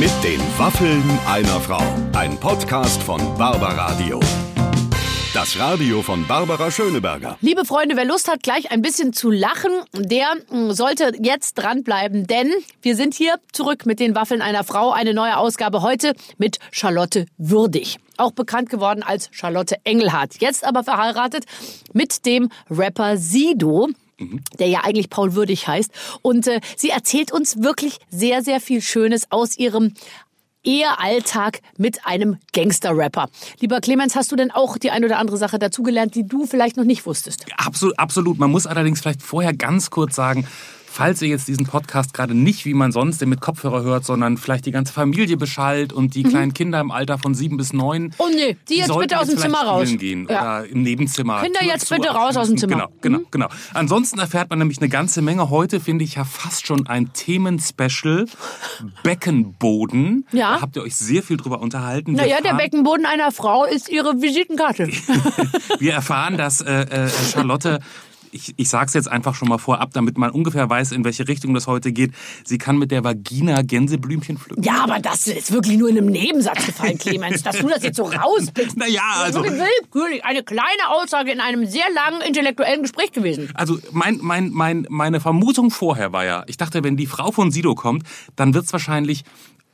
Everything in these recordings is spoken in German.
Mit den Waffeln einer Frau. Ein Podcast von Barbaradio. Das Radio von Barbara Schöneberger. Liebe Freunde, wer Lust hat, gleich ein bisschen zu lachen, der mm, sollte jetzt dranbleiben, denn wir sind hier zurück mit den Waffeln einer Frau. Eine neue Ausgabe heute mit Charlotte Würdig. Auch bekannt geworden als Charlotte Engelhardt. Jetzt aber verheiratet mit dem Rapper Sido der ja eigentlich Paul Würdig heißt. Und äh, sie erzählt uns wirklich sehr, sehr viel Schönes aus ihrem Ehealltag mit einem Gangster-Rapper. Lieber Clemens, hast du denn auch die ein oder andere Sache dazugelernt, die du vielleicht noch nicht wusstest? Absolut, absolut. Man muss allerdings vielleicht vorher ganz kurz sagen, falls ihr jetzt diesen Podcast gerade nicht, wie man sonst den mit Kopfhörer hört, sondern vielleicht die ganze Familie beschallt und die kleinen Kinder im Alter von sieben bis neun. Oh nee, die jetzt bitte aus dem Zimmer raus. Gehen Ja. Oder im Nebenzimmer. Kinder, jetzt bitte raus aus dem Zimmer. Genau, genau, genau. Ansonsten erfährt man nämlich eine ganze Menge. Heute finde ich ja fast schon ein Themenspecial. Beckenboden. Ja. Da habt ihr euch sehr viel drüber unterhalten. Wir Naja, der Beckenboden einer Frau ist ihre Visitenkarte. Wir erfahren, dass äh, äh, Charlotte, ich, ich sage es jetzt einfach schon mal vorab, damit man ungefähr weiß, in welche Richtung das heute geht. Sie kann mit der Vagina Gänseblümchen pflücken. Ja, aber das ist wirklich nur in einem Nebensatz gefallen, Clemens, dass du das jetzt so rauspickst. Naja, Das ist also, willkürlich. Eine kleine Aussage in einem sehr langen intellektuellen Gespräch gewesen. also mein, mein, mein, meine Vermutung vorher war ja, ich dachte, wenn die Frau von Sido kommt, dann wird's wahrscheinlich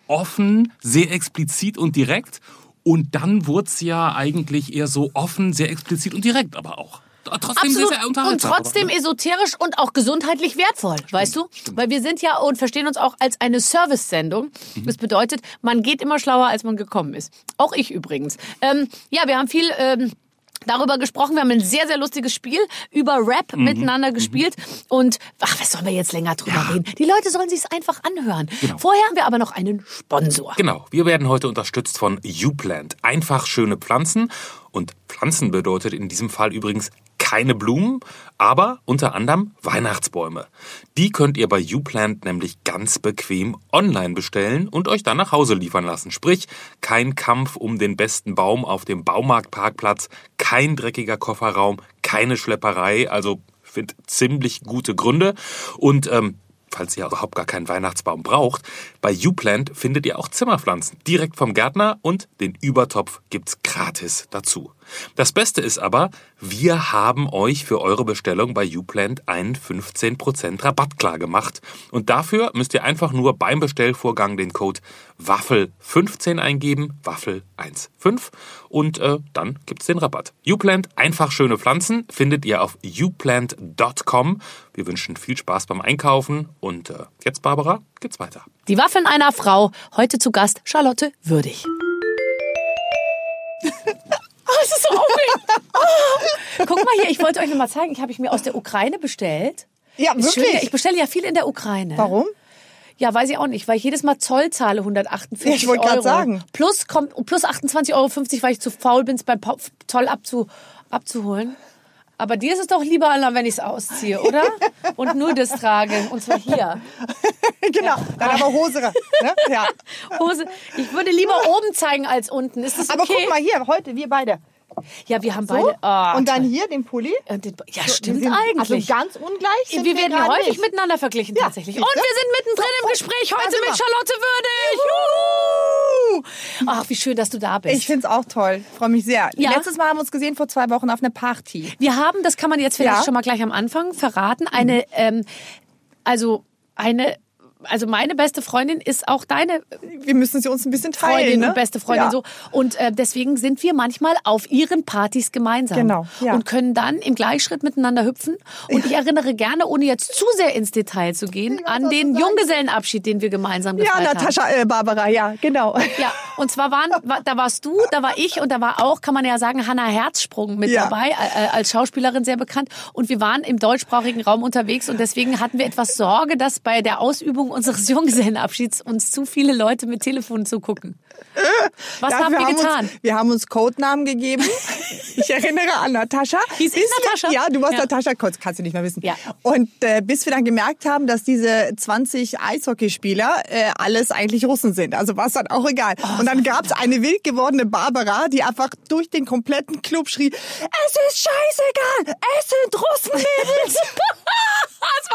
offen, sehr explizit und direkt. Und dann wurd's ja eigentlich eher so offen, sehr explizit und direkt, aber auch. Trotzdem sehr, sehr und unterhaltsam. trotzdem aber, ne? esoterisch und auch gesundheitlich wertvoll, weißt du? Weil wir sind ja und verstehen uns auch als eine Service-Sendung. Mhm. Das bedeutet, man geht immer schlauer, als man gekommen ist. Auch ich übrigens. Ähm, ja, wir haben viel ähm, darüber gesprochen. Wir haben ein sehr, sehr lustiges Spiel über Rap Mhm. miteinander gespielt. Und ach, was sollen wir jetzt länger drüber reden? Die Leute sollen sich's einfach anhören. Genau. Vorher haben wir aber noch einen Sponsor. Genau, wir werden heute unterstützt von YouPlant. Einfach schöne Pflanzen. Und Pflanzen bedeutet in diesem Fall übrigens keine Blumen, aber unter anderem Weihnachtsbäume. Die könnt ihr bei YouPlant nämlich ganz bequem online bestellen und euch dann nach Hause liefern lassen. Sprich, kein Kampf um den besten Baum auf dem Baumarktparkplatz, kein dreckiger Kofferraum, keine Schlepperei. Also ich finde ziemlich gute Gründe. Und ähm, falls ihr überhaupt gar keinen Weihnachtsbaum braucht, bei YouPlant findet ihr auch Zimmerpflanzen direkt vom Gärtner und den Übertopf gibt's gratis dazu. Das Beste ist aber, wir haben euch für eure Bestellung bei YouPlant einen 15% Rabatt klar gemacht. Und dafür müsst ihr einfach nur beim Bestellvorgang den Code WAFFEL15 eingeben, WAFFEL15 und äh, dann gibt's den Rabatt. YouPlant, einfach schöne Pflanzen, findet ihr auf youplant.com. Wir wünschen viel Spaß beim Einkaufen und äh, jetzt, Barbara, geht's weiter. Die Waffen einer Frau. Heute zu Gast Charlotte Würdig. Oh, es ist so aufregend. Oh. Guck mal hier, ich wollte euch noch mal zeigen, ich habe ich mir aus der Ukraine bestellt. Ja, Ist schön, wirklich? ja, ich bestelle ja viel in der Ukraine. Warum? Ja, weiß ich auch nicht, weil ich jedes Mal Zoll zahle 148 Ich wollte grad sagen. Plus kommt plus 28,50 Euro, weil ich zu faul bin, es beim Zoll abzu, abzuholen. Aber dir ist es doch lieber, Anna, wenn ich es ausziehe, oder? Und nur das trage. Und zwar hier. genau, dann aber Hose rein. Ne? Ja. Hose. Ich würde lieber oben zeigen als unten. Ist das okay? Aber guck mal hier, heute wir beide. Ja, wir haben So. beide. Ah, und dann hier den Pulli. Und den- Ja, Wir stimmt sind eigentlich. Also ganz ungleich wir werden häufig nicht. miteinander verglichen Ja, tatsächlich. Und wir sind mittendrin im Gespräch heute mit. Charlotte Würdig. Juhu! Ach, wie schön, dass du da bist. Ich finde es auch toll. Freue mich sehr. Ja? Letztes Mal haben wir uns gesehen vor zwei Wochen auf einer Party. Wir haben, das kann man jetzt vielleicht Ja. schon mal gleich am Anfang verraten, eine, ähm, also eine, also meine beste Freundin ist auch deine Wir müssen sie uns ein bisschen teilen. Freundin ne? und beste Freundin ja. so. Und äh, deswegen sind wir manchmal auf ihren Partys gemeinsam. Genau, ja. Und können dann im Gleichschritt miteinander hüpfen. Und ich erinnere gerne, ohne jetzt zu sehr ins Detail zu gehen, weiß, an den. Junggesellenabschied, den wir gemeinsam Ja, gefeiert haben. Natascha, äh, Barbara, ja, genau. Ja, und zwar waren, war, da warst du, da war ich und da war auch, kann man ja sagen, Hannah Herzsprung mit Ja. dabei, äh, als Schauspielerin sehr bekannt. Und wir waren im deutschsprachigen Raum unterwegs und deswegen hatten wir etwas Sorge, dass bei der Ausübung unseres Junggesellenabschieds uns zu viele Leute mit Telefon zugucken. Was Dafür haben wir getan? Uns, wir haben uns Codenamen gegeben. Ich erinnere an Natascha. Hieß ich Bis Natascha? Wir, ja, du warst Ja. Natascha, kannst kannst du nicht mehr wissen. Ja. Und äh, bis wir dann gemerkt haben, dass diese 20 Eishockeyspieler äh, alles eigentlich Russen sind. Also war es dann auch egal. Oh, Und dann gab es eine wild gewordene Barbara, die einfach durch den kompletten Club schrie, es ist scheißegal, es sind Russenmädels.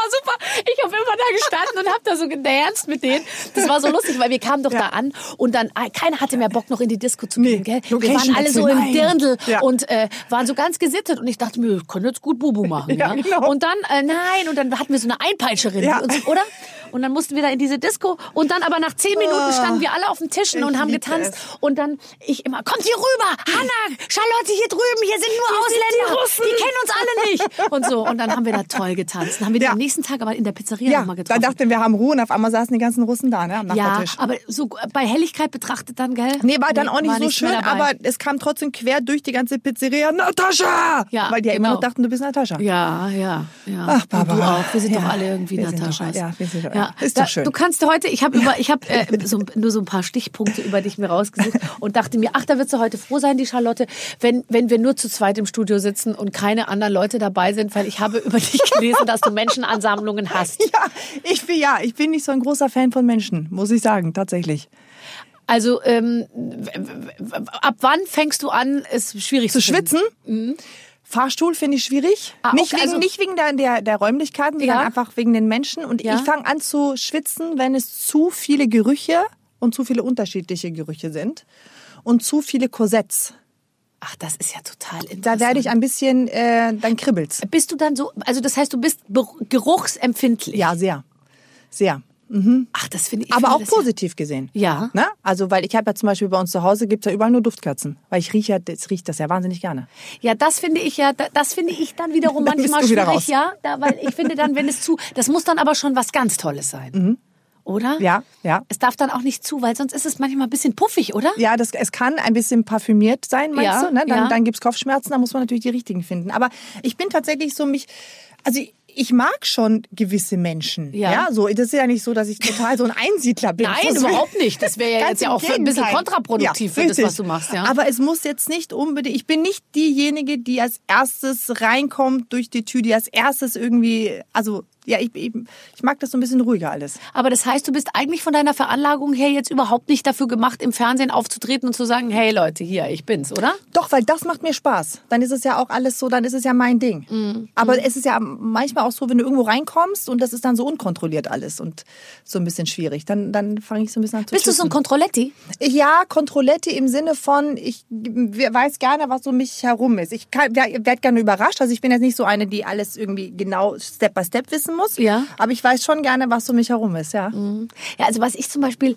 war super. Ich habe immer da gestanden und habe da so gedanced mit denen. Das war so lustig, weil wir kamen doch Ja. da an und dann ah, keiner hatte mehr Bock noch in die Disco zu gehen, Nee, gell? Wir waren alle so im. Dirndl Ja. und äh, waren so ganz gesittet und ich dachte mir, wir können jetzt gut Bubu machen, ja? Ja, genau. Und dann äh, nein und dann hatten wir so eine Einpeitscherin, die uns, oder? Und dann mussten wir da in diese Disco und dann aber nach zehn Minuten Oh. standen wir alle auf den Tischen und haben getanzt es. und dann ich immer, kommt hier rüber, Hanna, Charlotte hier drüben, hier sind nur Ausländer, die, kennen uns alle nicht und so und dann haben wir da toll getanzt. Dann haben wir die Ja. am nächsten Tag aber in der Pizzeria Ja, nochmal da getroffen. dachten wir, haben Ruhe und auf einmal saßen die ganzen Russen da, ne, am ja, Nachbartisch. aber so bei Helligkeit betrachtet dann, gell? Nee, war dann auch nicht so schön, aber es kam trotzdem quer durch die ganze Pizzeria. Natascha! Ja, Weil die ja immer genau. noch dachten, du bist Natascha. Ja, ja, ja. Ach, Und Barbara. du auch. Wir sind Ja, doch alle irgendwie Nataschas. doch- ja, wir sind doch- ja. ist Da- doch schön. Du kannst heute, ich habe über, ich habe äh, so, nur so ein paar Stichpunkte über dich mir rausgesucht und dachte mir, ach, da wird sie heute froh sein, die Charlotte, wenn, wenn wir nur zu zweit im Studio sitzen und keine anderen Leute dabei sind, weil ich habe über dich gelesen, dass du Menschenansammlungen hast. Ja, ich bin, ja, ich bin nicht so ein großer Fan von Menschen, muss ich sagen, tatsächlich. Also ähm, ab wann fängst du an, es schwierig zu, Zu schwitzen? Fahrstuhl finde ich schwierig. Ah, nicht, okay, wegen, also- nicht wegen der, der, der Räumlichkeiten, sondern Ja. einfach wegen den Menschen. Und Ja. ich fange an zu schwitzen, wenn es zu viele Gerüche und zu viele unterschiedliche Gerüche sind. Und zu viele Korsetts. Ach, das ist ja total interessant. Da werde ich ein bisschen, äh, dann kribbelt's. Bist du dann so, also das heißt, du bist geruchsempfindlich? Ja, sehr. Sehr. Ach, das finde ich. Aber finde auch das ja- positiv gesehen. Ja. Ne? Also, weil ich habe ja zum Beispiel bei uns zu Hause gibt's ja überall nur Duftkerzen. Weil ich rieche ja, das riecht das ja wahnsinnig gerne. Ja, das finde ich ja, da- das finde ich dann wiederum Dann manchmal wieder schwierig, raus. ja, da, weil ich finde dann, wenn es zu, das muss dann aber schon was ganz Tolles sein, oder? Ja, ja. Es darf dann auch nicht zu, weil sonst ist es manchmal ein bisschen puffig, oder? Ja, das, es kann ein bisschen parfümiert sein, meinst Ja, du? Ne? Dann, ja. dann gibt's Kopfschmerzen, da muss man natürlich die richtigen finden. Aber ich bin tatsächlich so mich, also ich, mag schon gewisse Menschen. Ja. Ja. so, das ist ja nicht so, dass ich total so ein Einsiedler bin. Nein, überhaupt nicht. Das wäre ja jetzt ja auch ein bisschen kontraproduktiv für das, was du machst, ja. Aber es muss jetzt nicht unbedingt, ich bin nicht diejenige, die als erstes reinkommt durch die Tür, die als erstes irgendwie, also ja, ich, ich, ich mag das so ein bisschen ruhiger alles. Aber das heißt, du bist eigentlich von deiner Veranlagung her jetzt überhaupt nicht dafür gemacht, im Fernsehen aufzutreten und zu sagen, hey Leute, hier, ich bin's, oder? Doch, weil das macht mir Spaß. Dann ist es ja auch alles so, dann ist es ja mein Ding. Mhm. Aber es ist ja manchmal auch so, wenn du irgendwo reinkommst und das ist dann so unkontrolliert alles und so ein bisschen schwierig. Dann, dann fange ich so ein bisschen an zu Bist du so ein. Kontrolletti? Ja, Kontrolletti im Sinne von, ich weiß gerne, was um mich herum ist. Ich werde gerne überrascht. Also ich bin jetzt nicht so eine, die alles irgendwie genau Step by Step wissen muss. Ja. Aber ich weiß schon gerne, was um mich herum ist, ja. Ja, also was ich zum Beispiel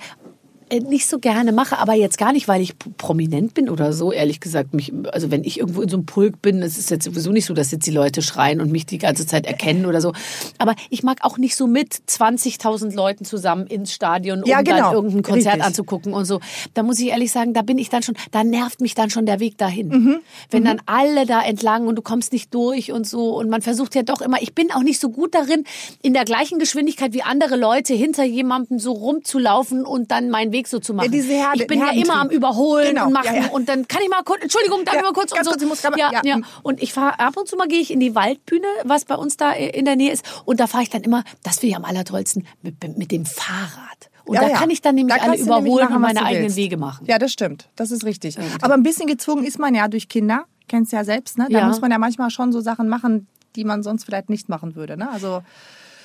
nicht so gerne mache, aber jetzt gar nicht, weil ich prominent bin oder so, ehrlich gesagt. Mich, also wenn ich irgendwo in so einem Pulk bin, es ist jetzt sowieso nicht so, dass jetzt die Leute schreien und mich die ganze Zeit erkennen oder so. Aber ich mag auch nicht so mit 20.000 Leuten zusammen ins Stadion, um Ja, genau. dann irgendein Konzert Richtig. anzugucken und so. Da muss ich ehrlich sagen, da bin ich dann schon, da nervt mich dann schon der Weg dahin. Mhm. Wenn dann alle da entlang und du kommst nicht durch und so und man versucht ja doch immer, ich bin auch nicht so gut darin, in der gleichen Geschwindigkeit wie andere Leute hinter jemandem so rumzulaufen und dann meinen Weg so zu machen. Ja, diese Herde- ich bin ja immer am Überholen Genau, und machen ja, ja. und dann kann ich mal kurz, Entschuldigung, darf ich mal kurz und so. kurz, ich muss grad ja, ja. ja. Und ich fahre ab und zu mal gehe ich in die Waldbühne, was bei uns da in der Nähe ist und da fahre ich dann immer, das finde ich am allertollsten, mit, mit dem Fahrrad. Und Ja, da ja. kann ich dann nämlich Da alle überholen machen, und meine eigenen willst. Wege machen. Ja, das stimmt. Das ist richtig. Aber ein bisschen gezwungen ist man ja durch Kinder. Kennst ja selbst, ne? Da Ja. muss man ja manchmal schon so Sachen machen, die man sonst vielleicht nicht machen würde, ne? Also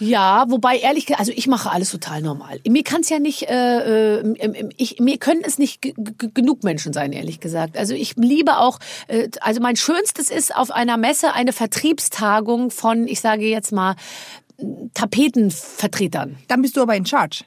Ja, wobei ehrlich gesagt, also ich mache alles total normal. Mir kann es ja nicht, äh, äh, ich, mir können es nicht genug Menschen sein, ehrlich gesagt. Also ich liebe auch, äh, also mein Schönstes ist auf einer Messe eine Vertriebstagung von, ich sage jetzt mal, Tapetenvertretern. dann bist du aber in Charge.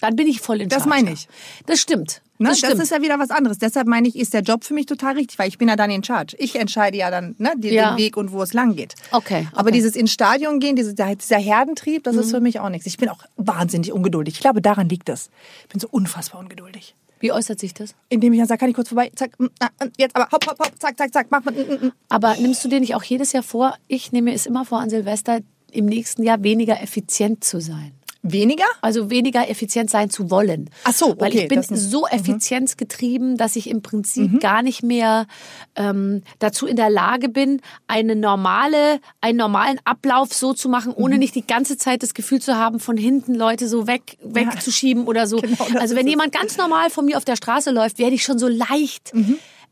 Dann bin ich voll in Das Charge. meine ich. Das stimmt. Ne? Das Das, ist ja wieder was anderes. Deshalb meine ich, ist der Job für mich total richtig, weil ich bin ja dann in Charge. Ich entscheide ja dann ne, die, Ja. den Weg und wo es lang geht. Okay, Aber okay. dieses ins Stadion gehen, dieser, dieser Herdentrieb, das Mhm. ist für mich auch nichts. Ich bin auch wahnsinnig ungeduldig. Ich glaube, daran liegt es. Ich bin so unfassbar ungeduldig. Wie äußert sich das? Indem ich dann sage, kann ich kurz vorbei, zack, mm, ah, ah, jetzt aber hopp, hopp, hopp, zack, zack, zack, mach mal. mm, mm, mm. Aber nimmst du dir nicht auch jedes Jahr vor, ich nehme es immer vor an Silvester, im nächsten Jahr weniger effizient zu sein? Weniger? Also weniger effizient sein zu wollen. Ach so, Weil okay, ich bin so effizienzgetrieben, dass ich im Prinzip gar nicht mehr ähm, dazu in der Lage bin, eine normale, einen normalen Ablauf so zu machen, ohne nicht die ganze Zeit das Gefühl zu haben, von hinten Leute so weg, wegzuschieben oder so. Genau, also wenn jemand ganz normal von mir auf der Straße läuft, werde ich schon so leicht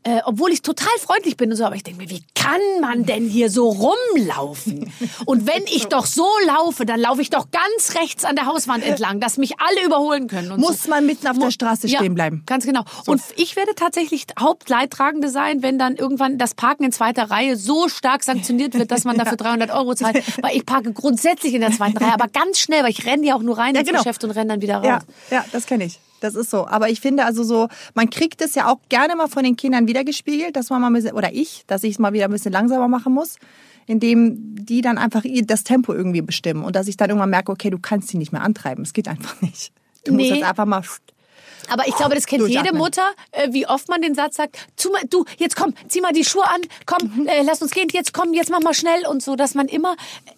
äh, obwohl ich total freundlich bin und so, aber ich denke mir, wie kann man denn hier so rumlaufen? Und wenn ich doch so laufe, dann laufe ich doch ganz rechts an der Hauswand entlang, dass mich alle überholen können. Und Muss so. man mitten auf der Straße Ja, stehen bleiben. Ganz genau. Und ich werde tatsächlich Hauptleidtragende sein, wenn dann irgendwann das Parken in zweiter Reihe so stark sanktioniert wird, dass man dafür 300 Euro zahlt. Weil ich parke grundsätzlich in der zweiten Reihe, aber ganz schnell, weil ich renne ja auch nur rein Ja, ins genau. Geschäft und renne dann wieder raus. Ja, ja, das kenne ich. Das ist so. Aber ich finde also so, man kriegt es ja auch gerne mal von den Kindern wiedergespiegelt, dass man mal ein bisschen, oder ich, dass ich es mal wieder ein bisschen langsamer machen muss, indem die dann einfach das Tempo irgendwie bestimmen und dass ich dann irgendwann merke, okay, du kannst sie nicht mehr antreiben. Es geht einfach nicht. Du musst Nee. jetzt einfach mal Aber ich glaube, das kennt jede. Mutter, äh, wie oft man den Satz sagt, mal, du, jetzt komm, zieh mal die Schuhe an, komm, Mhm. äh, lass uns gehen, jetzt komm, jetzt mach mal schnell und so, dass man immer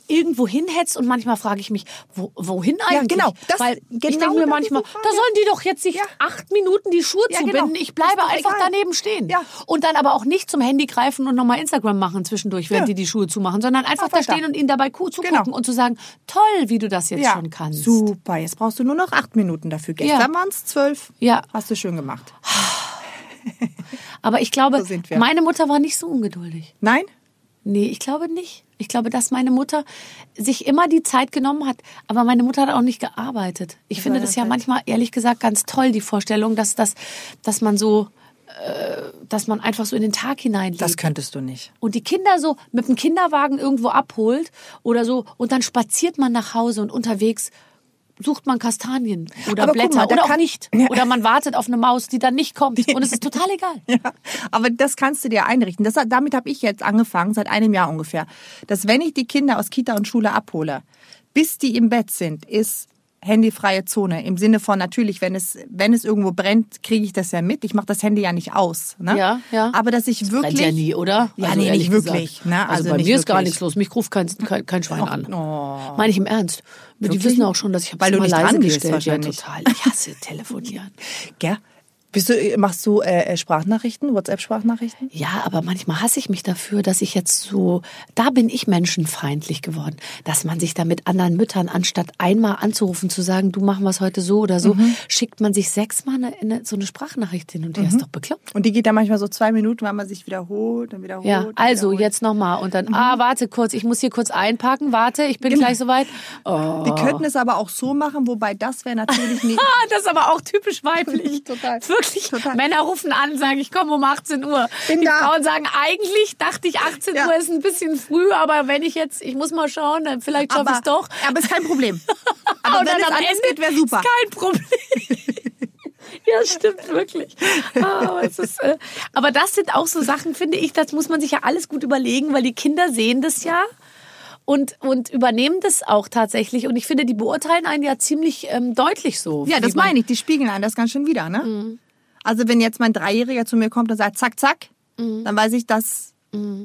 irgendwo hinhetzt und manchmal frage ich mich, wo, wohin eigentlich? genau. Das- Weil ich genau denke mir das manchmal, da sollen die doch jetzt sich Ja. acht Minuten die Schuhe Ja, zubinden. genau. Ich bleibe einfach egal. daneben stehen. Ja. Und dann aber auch nicht zum Handy greifen und nochmal Instagram machen zwischendurch, während Ja. die die Schuhe zumachen, sondern einfach, Einfach da stehen da. und ihnen dabei ku- zugucken Genau. und zu sagen, toll, wie du das jetzt ja, schon kannst. super. Jetzt brauchst du nur noch acht Minuten dafür. Gestern waren es zwölf. Ja. Hast du schön gemacht. Aber ich glaube, So meine Mutter war nicht so ungeduldig. Nein? Nee, ich glaube nicht. Ich glaube, dass meine Mutter sich immer die Zeit genommen hat. Aber meine Mutter hat auch nicht gearbeitet. Ich finde das ja manchmal, ehrlich gesagt, ganz toll, die Vorstellung, dass, das, dass man so, äh, dass man einfach so in den Tag hineinlebt. Das könntest du nicht. und die Kinder so mit dem Kinderwagen irgendwo abholt oder so und dann spaziert man nach Hause und unterwegs sucht man Kastanien oder Aber Blätter mal, oder auch nicht. Oder man wartet auf eine Maus, die dann nicht kommt und es ist total egal. Ja, aber das kannst du dir einrichten. Das, damit habe ich jetzt angefangen, seit einem Jahr ungefähr. Dass wenn ich die Kinder aus Kita und Schule abhole, bis die im Bett sind, ist handyfreie Zone. Im Sinne von natürlich, wenn es, wenn es irgendwo brennt, kriege ich das ja mit. Ich mache das Handy ja nicht aus. Ne? Ja, ja. Aber dass ich wirklich... Brennt ja nie, oder? Ja, nee, ehrlich nicht wirklich, ne? Also, Also bei mir ist gar wirklich. nichts los. Mich ruft kein, kein, kein Schwein an. oh. Meine ich im Ernst. Die wissen auch schon, dass ich du nicht immer leise gestellt. Ja, total. Ich hasse telefonieren. Gell? Bist du, machst du äh, Sprachnachrichten, WhatsApp-Sprachnachrichten? Ja, aber manchmal hasse ich mich dafür, dass ich jetzt so, da bin ich menschenfeindlich geworden, dass man sich da mit anderen Müttern, anstatt einmal anzurufen, zu sagen, du machen wir es heute so oder so, Mhm. schickt man sich sechsmal eine, eine, so eine Sprachnachricht hin und her. Ist doch bekloppt. Und die geht dann manchmal so zwei Minuten, weil man sich wiederholt, dann wiederholt. Ja, also wiederholt. jetzt nochmal und dann, ah, warte kurz, ich muss hier kurz einpacken, warte, ich bin Genau. gleich soweit. Oh. Wir könnten es aber auch so machen, wobei das wäre natürlich nicht. Ah, das ist aber auch typisch weiblich. Total. Wirklich. Total. Männer rufen an, sagen, ich komme um 18 Uhr. Bin Die da. Frauen sagen, eigentlich dachte ich 18 Ja. Uhr ist ein bisschen früh, aber wenn ich jetzt, ich muss mal schauen, dann vielleicht schaffe ich es doch. Aber ist kein Problem. Aber wenn es am Ende wäre super. Ist kein Problem. Ja, stimmt wirklich. Es ist, äh, aber das sind auch so Sachen, finde ich, das muss man sich ja alles gut überlegen, weil die Kinder sehen das ja und, und übernehmen das auch tatsächlich. Und ich finde, die beurteilen einen ja ziemlich ähm, deutlich so. Ja, das meine ich. Die spiegeln einen das ganz schön wieder, ne? Also wenn jetzt mein Dreijähriger zu mir kommt und sagt, zack, zack, dann weiß ich, dass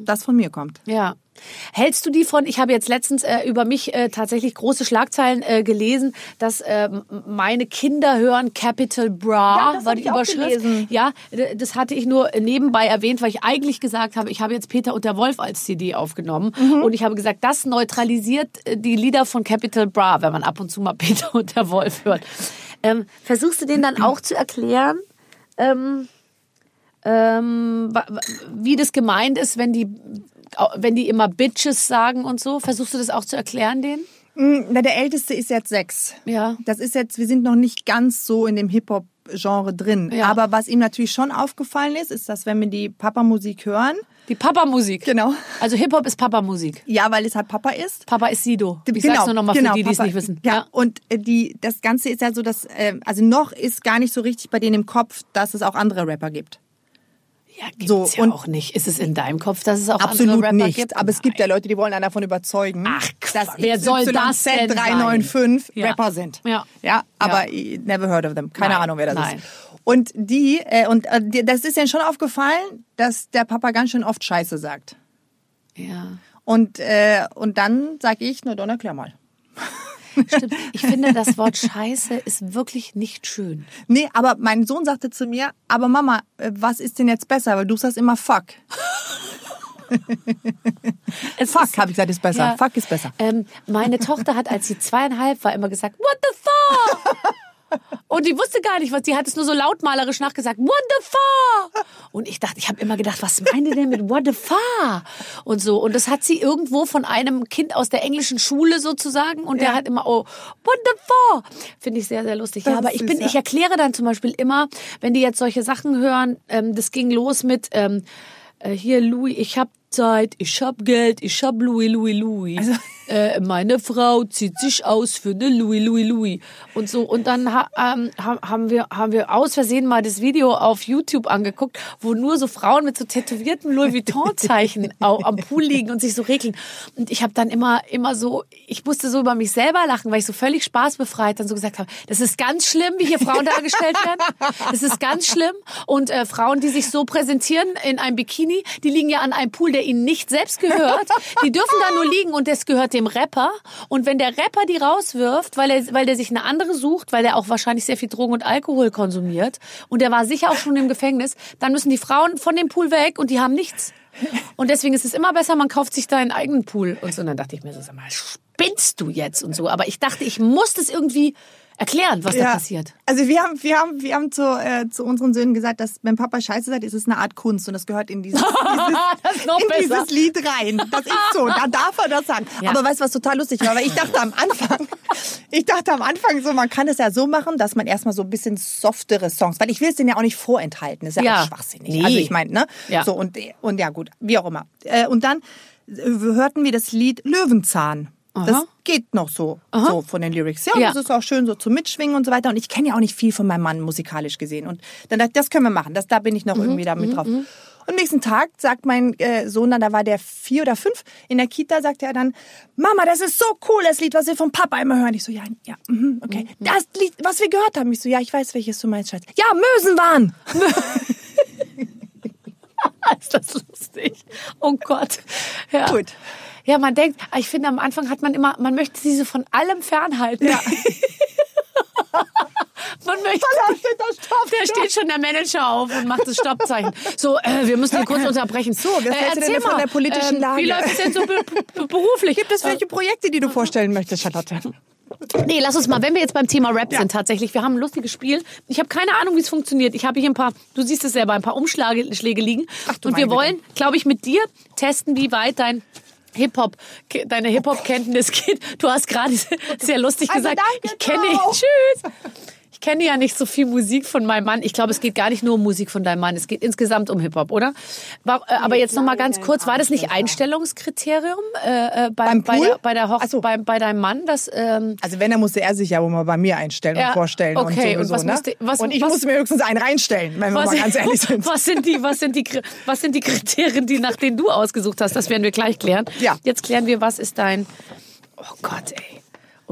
das von mir kommt. Ja. Hältst du die von, ich habe jetzt letztens äh, über mich äh, tatsächlich große Schlagzeilen äh, gelesen, dass äh, meine Kinder hören Capital Bra, Ja, das war die Überschrift. Ja, das hatte ich nur nebenbei erwähnt, weil ich eigentlich gesagt habe, ich habe jetzt Peter und der Wolf als CD aufgenommen Mhm. und ich habe gesagt, das neutralisiert äh, die Lieder von Capital Bra, wenn man ab und zu mal Peter und der Wolf hört. Ähm, versuchst du denen dann auch zu erklären? Ähm, ähm, wie das gemeint ist, wenn die, wenn die immer Bitches sagen und so. Versuchst du das auch zu erklären denen? Mm, Na, der Älteste ist jetzt sechs. Ja. Das ist jetzt, wir sind noch nicht ganz so in dem Hip-Hop-Genre drin. Ja. Aber was ihm natürlich schon aufgefallen ist, ist, dass wenn wir die Papa-Musik hören, Die Papa-Musik. Genau. Also Hip-Hop ist Papa-Musik. ja, weil es halt Papa ist. Papa ist Sido. Ich Genau, sag's nur nochmal genau, für die, die es nicht wissen. Ja, und äh, die, das Ganze ist ja so, dass, äh, also noch ist gar nicht so richtig bei denen im Kopf, dass es auch andere Rapper gibt. ja gibt's So, ja und- auch nicht. Ist es in deinem Kopf, dass es auch Absolut andere Rapper nicht. gibt? Aber es gibt ja Leute, die wollen einen davon überzeugen, Ach, Quatsch. dass Wer soll das denn 395 sein? Ja. Rapper sind. Ja. Ja, aber Ja. never heard of them. Keine Nein, Ahnung, wer das nein. ist. Und die, äh, und äh, das ist ihnen schon aufgefallen, dass der Papa ganz schön oft Scheiße sagt. Ja. Und, äh, und dann sage ich, na dann erklär mal. Stimmt. Ich finde, das Wort Scheiße ist wirklich nicht schön. Nee, aber mein Sohn sagte zu mir, aber Mama, äh, was ist denn jetzt besser? Weil du sagst immer Fuck. Fuck, habe ich gesagt, ist besser. Ja. Fuck ist besser. Ähm, meine Tochter hat, als sie zweieinhalb war, immer gesagt, what the fuck? Und die wusste gar nicht, was die hat es nur so lautmalerisch nachgesagt. Wonderful! Und ich dachte, ich habe immer gedacht, was meint ihr denn mit Wonderful? Und so. Und das hat sie irgendwo von einem Kind aus der englischen Schule sozusagen. Und der hat immer, oh, Wonderful! Finde ich sehr, sehr lustig. Das ja, aber ich bin, ja. ich erkläre dann zum Beispiel immer, wenn die jetzt solche Sachen hören, ähm, das ging los mit, ähm, äh, hier Louis, ich hab Zeit, ich hab Geld, ich hab Louis, Louis, Louis. Also äh, meine Frau zieht sich aus für eine Louis, Louis, Louis. Und so. Und dann ha, ähm, ha- haben, wir, haben wir aus Versehen mal das Video auf YouTube angeguckt, wo nur so Frauen mit so tätowierten Louis Vuitton-Zeichen au- am Pool liegen und sich so regeln. Und ich habe dann immer, immer so, ich musste so über mich selber lachen, weil ich so völlig spaßbefreit dann so gesagt habe, das ist ganz schlimm, wie hier Frauen dargestellt werden. Das ist ganz schlimm. Und äh, Frauen, die sich so präsentieren in einem Bikini, die liegen ja an einem Pool, der ihnen nicht selbst gehört. Die dürfen da nur liegen und das gehört dem Rapper. Und wenn der Rapper die rauswirft, weil er, weil der sich eine andere sucht, weil er auch wahrscheinlich sehr viel Drogen und Alkohol konsumiert und der war sicher auch schon im Gefängnis, dann müssen die Frauen von dem Pool weg und die haben nichts. Und deswegen ist es immer besser, man kauft sich da einen eigenen Pool. Und so, und dann dachte ich mir so, sag mal, spinnst du jetzt und so. Aber ich dachte, ich muss das irgendwie erklären, was da passiert. Also wir haben, wir haben, wir haben zu, äh, zu unseren Söhnen gesagt, dass wenn Papa Scheiße sagt, ist es eine Art Kunst und das gehört in dieses, noch in besser. dieses Lied rein. Das ist so, da darf er das sagen. Ja. Aber weißt du, was total lustig war? Weil ich dachte am Anfang, ich dachte am Anfang so, man kann es ja so machen, dass man erstmal so ein bisschen softere Songs, weil ich will es denen ja auch nicht vorenthalten. Das ist ja, Ja. auch schwachsinnig. Nee. Also ich meine, ne? Ja. So und, und ja gut, wie auch immer. Äh, Und dann äh, hörten wir das Lied Löwenzahn. Das Aha. geht noch so, so von den Lyrics. Ja, und Ja. das ist auch schön so zum Mitschwingen und so weiter. Und ich kenne ja auch nicht viel von meinem Mann musikalisch gesehen. Und dann dachte ich, das können wir machen. Das, da bin ich noch Mhm, irgendwie da mit drauf. Und am nächsten Tag sagt mein äh, Sohn dann, da war der vier oder fünf, in der Kita sagte er dann, Mama, das ist so cool, das Lied, was wir vom Papa immer hören. Ich so, ja, ja, mhm, okay. Mhm. Das Lied, was wir gehört haben. Ich so, ja, ich weiß, welches du meinst, Schatz. Ja, Mösenwahn. ist das lustig. Oh Gott. Ja. Gut. Ja, man denkt, ich finde, am Anfang hat man immer, man möchte sie so von allem fernhalten. Ja. man möchte, Da steht das Stopp. der steht schon der Manager auf und macht das Stoppzeichen. So, äh, wir müssen hier kurz unterbrechen. So, was hältst du denn von der politischen Lage? Wie läuft es denn so be be beruflich? Gibt es welche Projekte, die du vorstellen möchtest, Charlotte? Nee, lass uns mal, wenn wir jetzt beim Thema Rap sind, tatsächlich, wir haben ein lustiges Spiel. Ich habe keine Ahnung, wie es funktioniert. Ich habe hier ein paar, du siehst es selber, ein paar Umschläge Schläge liegen. Ach und wir wollen, glaube ich, mit dir testen, wie weit dein Hip-Hop, deine Hip-Hop-Kenntnis geht. Du hast gerade sehr lustig Also gesagt, danke, ich kenne, ciao. tschüss. Ich kenne ja nicht so viel Musik von meinem Mann. Ich glaube, es geht gar nicht nur um Musik von deinem Mann. Es geht insgesamt um Hip-Hop, oder? War, äh, aber jetzt noch mal ganz kurz, war das nicht Einstellungskriterium äh, äh, bei, Beim bei, Pool? der, bei, der Hoch so. bei, bei deinem Mann, dass ähm, Also wenn, dann musste er sich ja wohl mal bei mir einstellen Ja, und vorstellen okay, und und sowieso, was ne? musste- was- und ich was- musste mir höchstens einen reinstellen, wenn wir mal ganz ehrlich sind. Was sind die, was sind die, was sind die Kriterien, die nach denen du ausgesucht hast? Das werden wir gleich klären. Ja. Jetzt klären wir, was ist dein. Oh Gott, ey.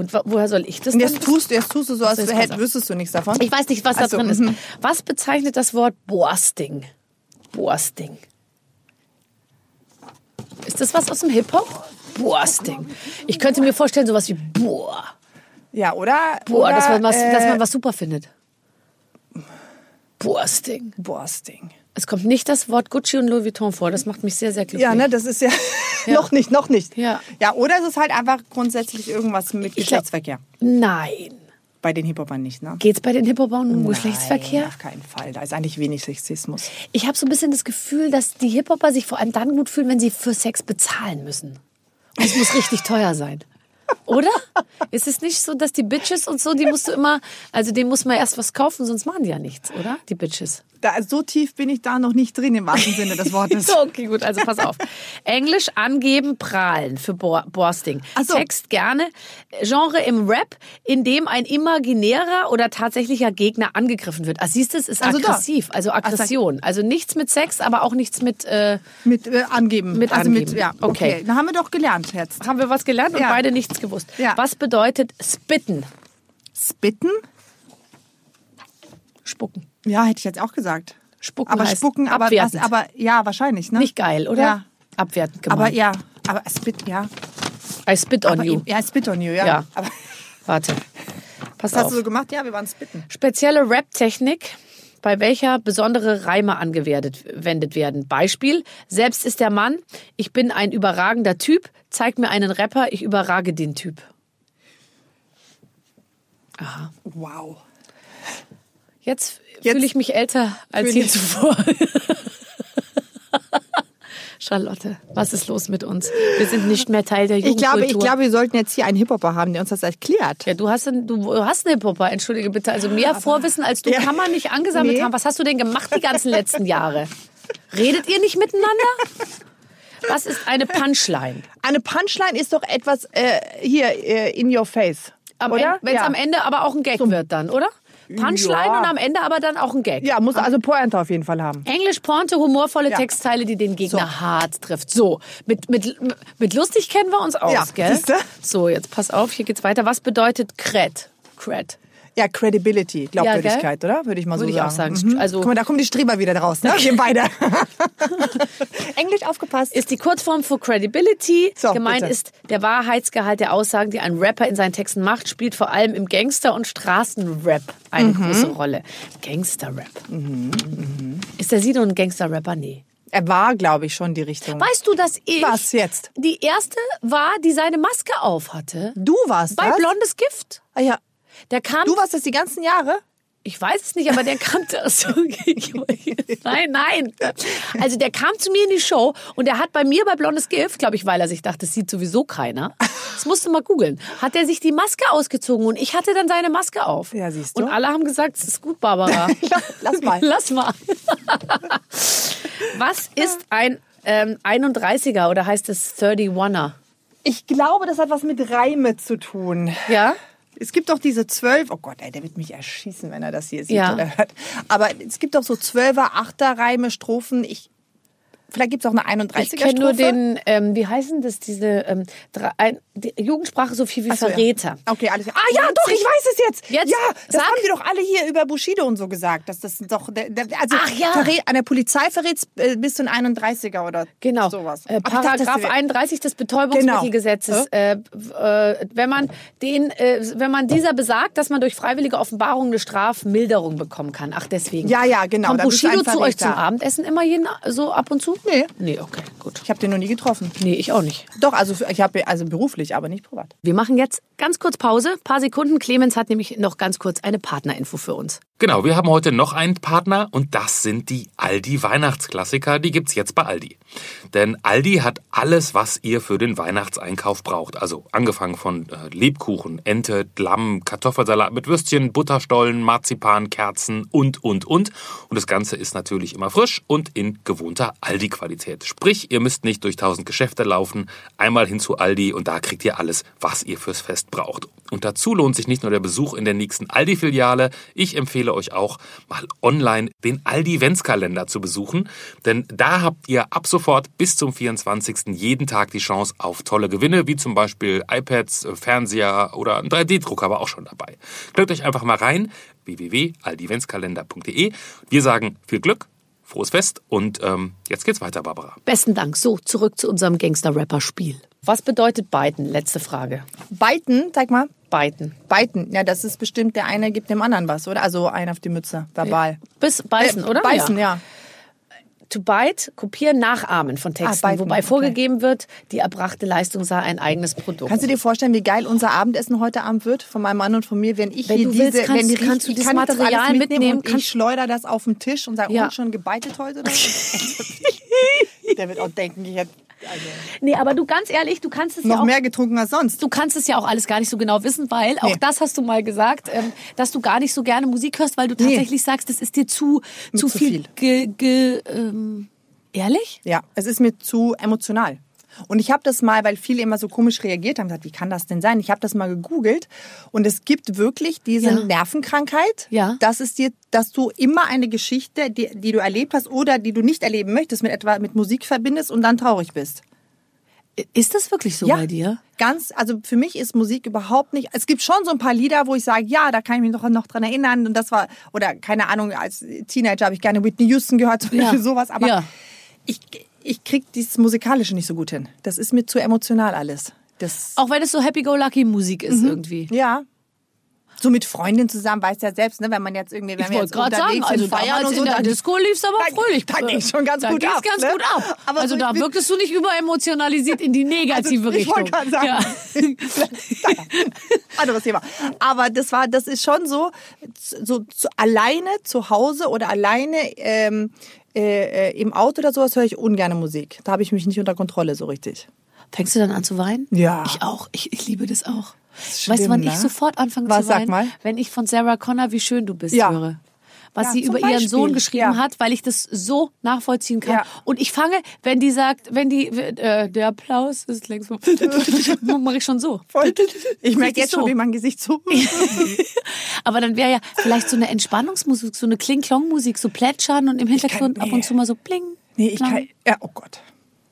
Und woher soll ich das Und jetzt tust, jetzt tust du so, als jetzt hätt, wüsstest du nichts davon. Ich weiß nicht, was Ach da drin ist. mhm. Was bezeichnet das Wort Boasting? Boasting. Ist das was aus dem Hip-Hop? Boasting. Ich könnte mir vorstellen, sowas wie Boah. Ja, oder? Boah, oder, dass, man was, äh, dass man was super findet. Boasting. Borsting. Es kommt nicht das Wort Gucci und Louis Vuitton vor. Das macht mich sehr, sehr glücklich. Ja, ne, das ist ja, noch nicht, noch nicht. Ja. Ja, oder es ist halt einfach grundsätzlich irgendwas mit Geschlechtsverkehr. Nein. Bei den Hip-Hopern nicht, ne? Geht's bei den Hip-Hopern um Geschlechtsverkehr? auf keinen Fall. Da ist eigentlich wenig Sexismus. Ich habe so ein bisschen das Gefühl, dass die Hip-Hopper sich vor allem dann gut fühlen, wenn sie für Sex bezahlen müssen. Und es muss richtig teuer sein. Oder? Ist es nicht so, dass die Bitches und so, die musst du immer, also denen muss man erst was kaufen, sonst machen die ja nichts, oder? Die Bitches. Da, so tief bin ich da noch nicht drin im wahrsten Sinne des Wortes. So, okay, gut, also pass auf. Englisch angeben, prahlen für Bo Borsting. So. Text gerne. Genre im Rap, in dem ein imaginärer oder tatsächlicher Gegner angegriffen wird. Ah, siehst du, es ist Also da. aggressiv, also Aggression. Also nichts mit Sex, aber auch nichts mit, äh, Mit äh, angeben. Mit also angeben. Mit, ja, Okay. okay. Dann haben wir doch gelernt jetzt. haben wir was gelernt und Ja. beide nichts gewusst. Ja. Was bedeutet spitten? Spitten? Spucken. Ja, hätte ich jetzt auch gesagt. Spucken aber heißt spucken, aber, was, aber ja, wahrscheinlich, ne? Nicht geil, oder? Ja. Abwertend gemeint. Aber ja, aber spit, ja. I spit on aber, you. Ja, spit on you, ja. Ja. Aber Warte. Pass was hast auf. du so gemacht? Ja, wir waren spitten. Spezielle Rap-Technik, bei welcher besondere Reime angewendet werden. Beispiel, selbst ist der Mann, ich bin ein überragender Typ, zeig mir einen Rapper, ich überrage den Typ. Wow. Jetzt, Jetzt fühle ich mich älter als je zuvor. Charlotte, was ist los mit uns? Wir sind nicht mehr Teil der Ich Jugendkultur. glaube, ich glaube, wir sollten jetzt hier einen Hip-Hopper haben, der uns das erklärt. Ja, du hast, einen, du hast einen Hip-Hopper, entschuldige bitte. Also mehr Vorwissen als du Ja. kann man nicht angesammelt Nee. haben. Was hast du denn gemacht die ganzen letzten Jahre? Redet ihr nicht miteinander? Was ist eine Punchline? Eine Punchline ist doch etwas äh, hier äh, in your face. Am oder? Wenn es ja. am Ende aber auch ein Gag wird dann, oder? Punchline Ja. und am Ende aber dann auch ein Gag. Ja, muss also Pointe auf jeden Fall haben. Englisch, Pointe, humorvolle Ja. Textteile, die den Gegner So. hart trifft. So, mit, mit, mit lustig kennen wir uns aus, Ja, gell? siehste? So, jetzt pass auf, hier geht's weiter. Was bedeutet Cred? Cred. Ja, Credibility, Glaubwürdigkeit, gell? oder? Würde ich mal Würde so ich auch sagen. sagen. Also- Guck mal, da kommen die Streber wieder raus, ne? Wir beide. Englisch aufgepasst. Ist die Kurzform für Credibility. So, Gemeint bitte. ist der Wahrheitsgehalt der Aussagen, die ein Rapper in seinen Texten macht, spielt vor allem im Gangster- und Straßenrap eine Mhm. große Rolle. Gangsterrap. Ist der Sido ein Gangsterrapper? Nee. er war, glaube ich, schon die Richtung. Weißt du, dass ich Was jetzt? die erste war, die seine Maske auf hatte? Du warst Bei das? Blondes Gift. Ah, ja. Der kam. Du warst das die ganzen Jahre? Ich weiß es nicht, aber der kam so. nein, nein. Also der kam zu mir in die Show und der hat bei mir bei Blondes Gift, glaube ich, weil er sich dachte, das sieht sowieso keiner. Das musst du mal googeln. Hat er sich die Maske ausgezogen und ich hatte dann seine Maske auf. Ja, siehst du. Und alle haben gesagt, es ist gut, Barbara. Lass mal. Lass mal. Was ist ein ähm, 31er oder heißt es 31er? Ich glaube, das hat was mit Reime zu tun. Ja? Es gibt doch diese zwölf, oh Gott, ey, der wird mich erschießen, wenn er das hier sieht Ja. oder hört. Aber es gibt doch so zwölfer, achter Reime, Strophen. Ich, vielleicht gibt es auch eine 31er Ich kenne nur den, ähm, wie heißen das, diese ähm, drei, die Jugendsprache so viel wie so, ja. Verräter. Okay, alles klar. Ah ja, doch, ich weiß es jetzt. Jetzt ja, das sag. haben die doch alle hier über Bushido und so gesagt, dass das doch, der, der, also Ach ja. verrät, an der Polizei verrät äh, bis zu ein 31er oder Genau. sowas. Äh, Paragraph wär- 31 des Betäubungsmittelgesetzes. Äh, äh, wenn man den, äh, wenn man dieser besagt, dass man durch freiwillige Offenbarung eine Strafmilderung bekommen kann. Ach, deswegen. Ja, ja, genau, Kommt Bushido zu euch zum Abendessen immer jeden, so ab und zu? Nee. Nee, okay, gut. Ich habe den noch nie getroffen. Nee, ich auch nicht. Doch, also ich habe also beruflich, aber nicht privat. Wir machen jetzt ganz kurz Pause, paar Sekunden. Clemens hat nämlich noch ganz kurz eine Partnerinfo für uns. Genau, wir haben heute noch einen Partner und das sind die Aldi Weihnachtsklassiker. Die gibt's jetzt bei Aldi. Denn Aldi hat alles, was ihr für den Weihnachtseinkauf braucht. Also angefangen von äh, Lebkuchen, Ente, Lamm, Kartoffelsalat mit Würstchen, Butterstollen, Marzipan, Kerzen und, und, und. Und das Ganze ist natürlich immer frisch und in gewohnter Aldi-Qualität. Sprich, ihr müsst nicht durch tausend Geschäfte laufen, einmal hin zu Aldi und da kriegt ihr alles, was ihr fürs Fest braucht. Und dazu lohnt sich nicht nur der Besuch in der nächsten Aldi-Filiale. Ich empfehle euch auch, mal online den Aldi-Ventskalender zu besuchen. Denn da habt ihr ab sofort bis zum 24. jeden Tag die Chance auf tolle Gewinne, wie zum Beispiel iPads, äh, Fernseher oder ein 3D-Drucker war auch schon dabei. Klickt euch einfach mal rein, www.aldiventskalender.de. Wir sagen viel Glück, frohes Fest und ähm, jetzt geht's weiter, Barbara. Besten Dank. So, zurück zu unserem Gangster-Rapper-Spiel. Was bedeutet Biden? Letzte Frage. Biten, sag mal. Biden. Biten, ja, das ist bestimmt, der eine gibt dem anderen was, oder? Also einen auf die Mütze, verbal. Bis beißen, Äh, oder? Beißen, ja. To bite, kopieren, nachahmen von Texten, Ah, wobei okay. vorgegeben wird, die erbrachte Leistung sei ein eigenes Produkt. Kannst du dir vorstellen, wie geil unser Abendessen heute Abend wird? Von meinem Mann und von mir, wenn ich Wenn hier du diese, willst, kannst- wenn die kannst du ich- das kann das Material mitnehmen, mitnehmen, und kannst- ich schleudere das auf den Tisch und sage, Ja. und schon gebeitet heute? Der wird auch denken, ich hätte also, nee, aber du ganz ehrlich, du kannst es ja noch auch mehr getrunken als sonst. Du kannst es ja auch alles gar nicht so genau wissen, weil auch Nee. das hast du mal gesagt, ähm, dass du gar nicht so gerne Musik hörst, weil du tatsächlich sagst, das ist dir zu zu zu viel. Ge, ge, ähm, ehrlich? Ja, es ist mir zu emotional. Und ich habe das mal, weil viele immer so komisch reagiert haben, gesagt, wie kann das denn sein? Ich habe das mal gegoogelt und es gibt wirklich diese Ja. Nervenkrankheit, Ja. dass es dir, dass du immer eine Geschichte, die, die du erlebt hast oder die du nicht erleben möchtest, mit etwa mit Musik verbindest und dann traurig bist. Ist das wirklich so bei dir? Ganz, also für mich ist Musik überhaupt nicht. Es gibt schon so ein paar Lieder, wo ich sage, ja, da kann ich mich noch, noch dran erinnern. Und das war, oder keine Ahnung, als Teenager habe ich gerne Whitney Houston gehört, zum Ja. Beispiel sowas. Aber Ja. ich, ich krieg dieses Musikalische nicht so gut hin. Das ist mir zu emotional alles. Das, Auch wenn es so Happy-Go-Lucky Musik ist irgendwie. ja. so mit Freundinnen zusammen, weißt ja selbst, ne, wenn man jetzt irgendwie, wenn Ich wir jetzt gerade sagen, unterwegs also feiern und so, in der Disco lief's aber da- fröhlich. da ging's schon ganz da gut ab, ganz ne? gut ab. Aber also so da wirktest du nicht überemotionalisiert in die negative Also, ich Richtung. wollte gerade sagen. Ja. Anderes Thema. Aber das war, das ist schon so, so, so alleine zu Hause oder alleine ähm, äh, äh, im Auto oder sowas höre ich ungerne Musik. Da habe ich mich nicht unter Kontrolle so richtig. Fängst du dann an zu weinen? Ja. Ich auch. Ich, ich liebe das auch. ist weißt du, wann schlimm, ich ne? sofort anfange Was, zu sag weinen? mal. Wenn ich von Sarah Connor, wie schön du bist, Ja. höre. Was Ja, sie über ihren Beispiel. Sohn geschrieben Ja. hat, weil ich das so nachvollziehen kann. Ja. Und ich fange, wenn die sagt, wenn die, äh, der Applaus ist längst mache ich schon so. Voll. Ich merke jetzt schon, so. wie mein Gesicht so. Aber dann wäre ja vielleicht so eine Entspannungsmusik, so eine Kling-Klong-Musik, so plätschern und im Hintergrund nee. ab und zu mal so bling. Nee, ich kann. Ja, oh Gott.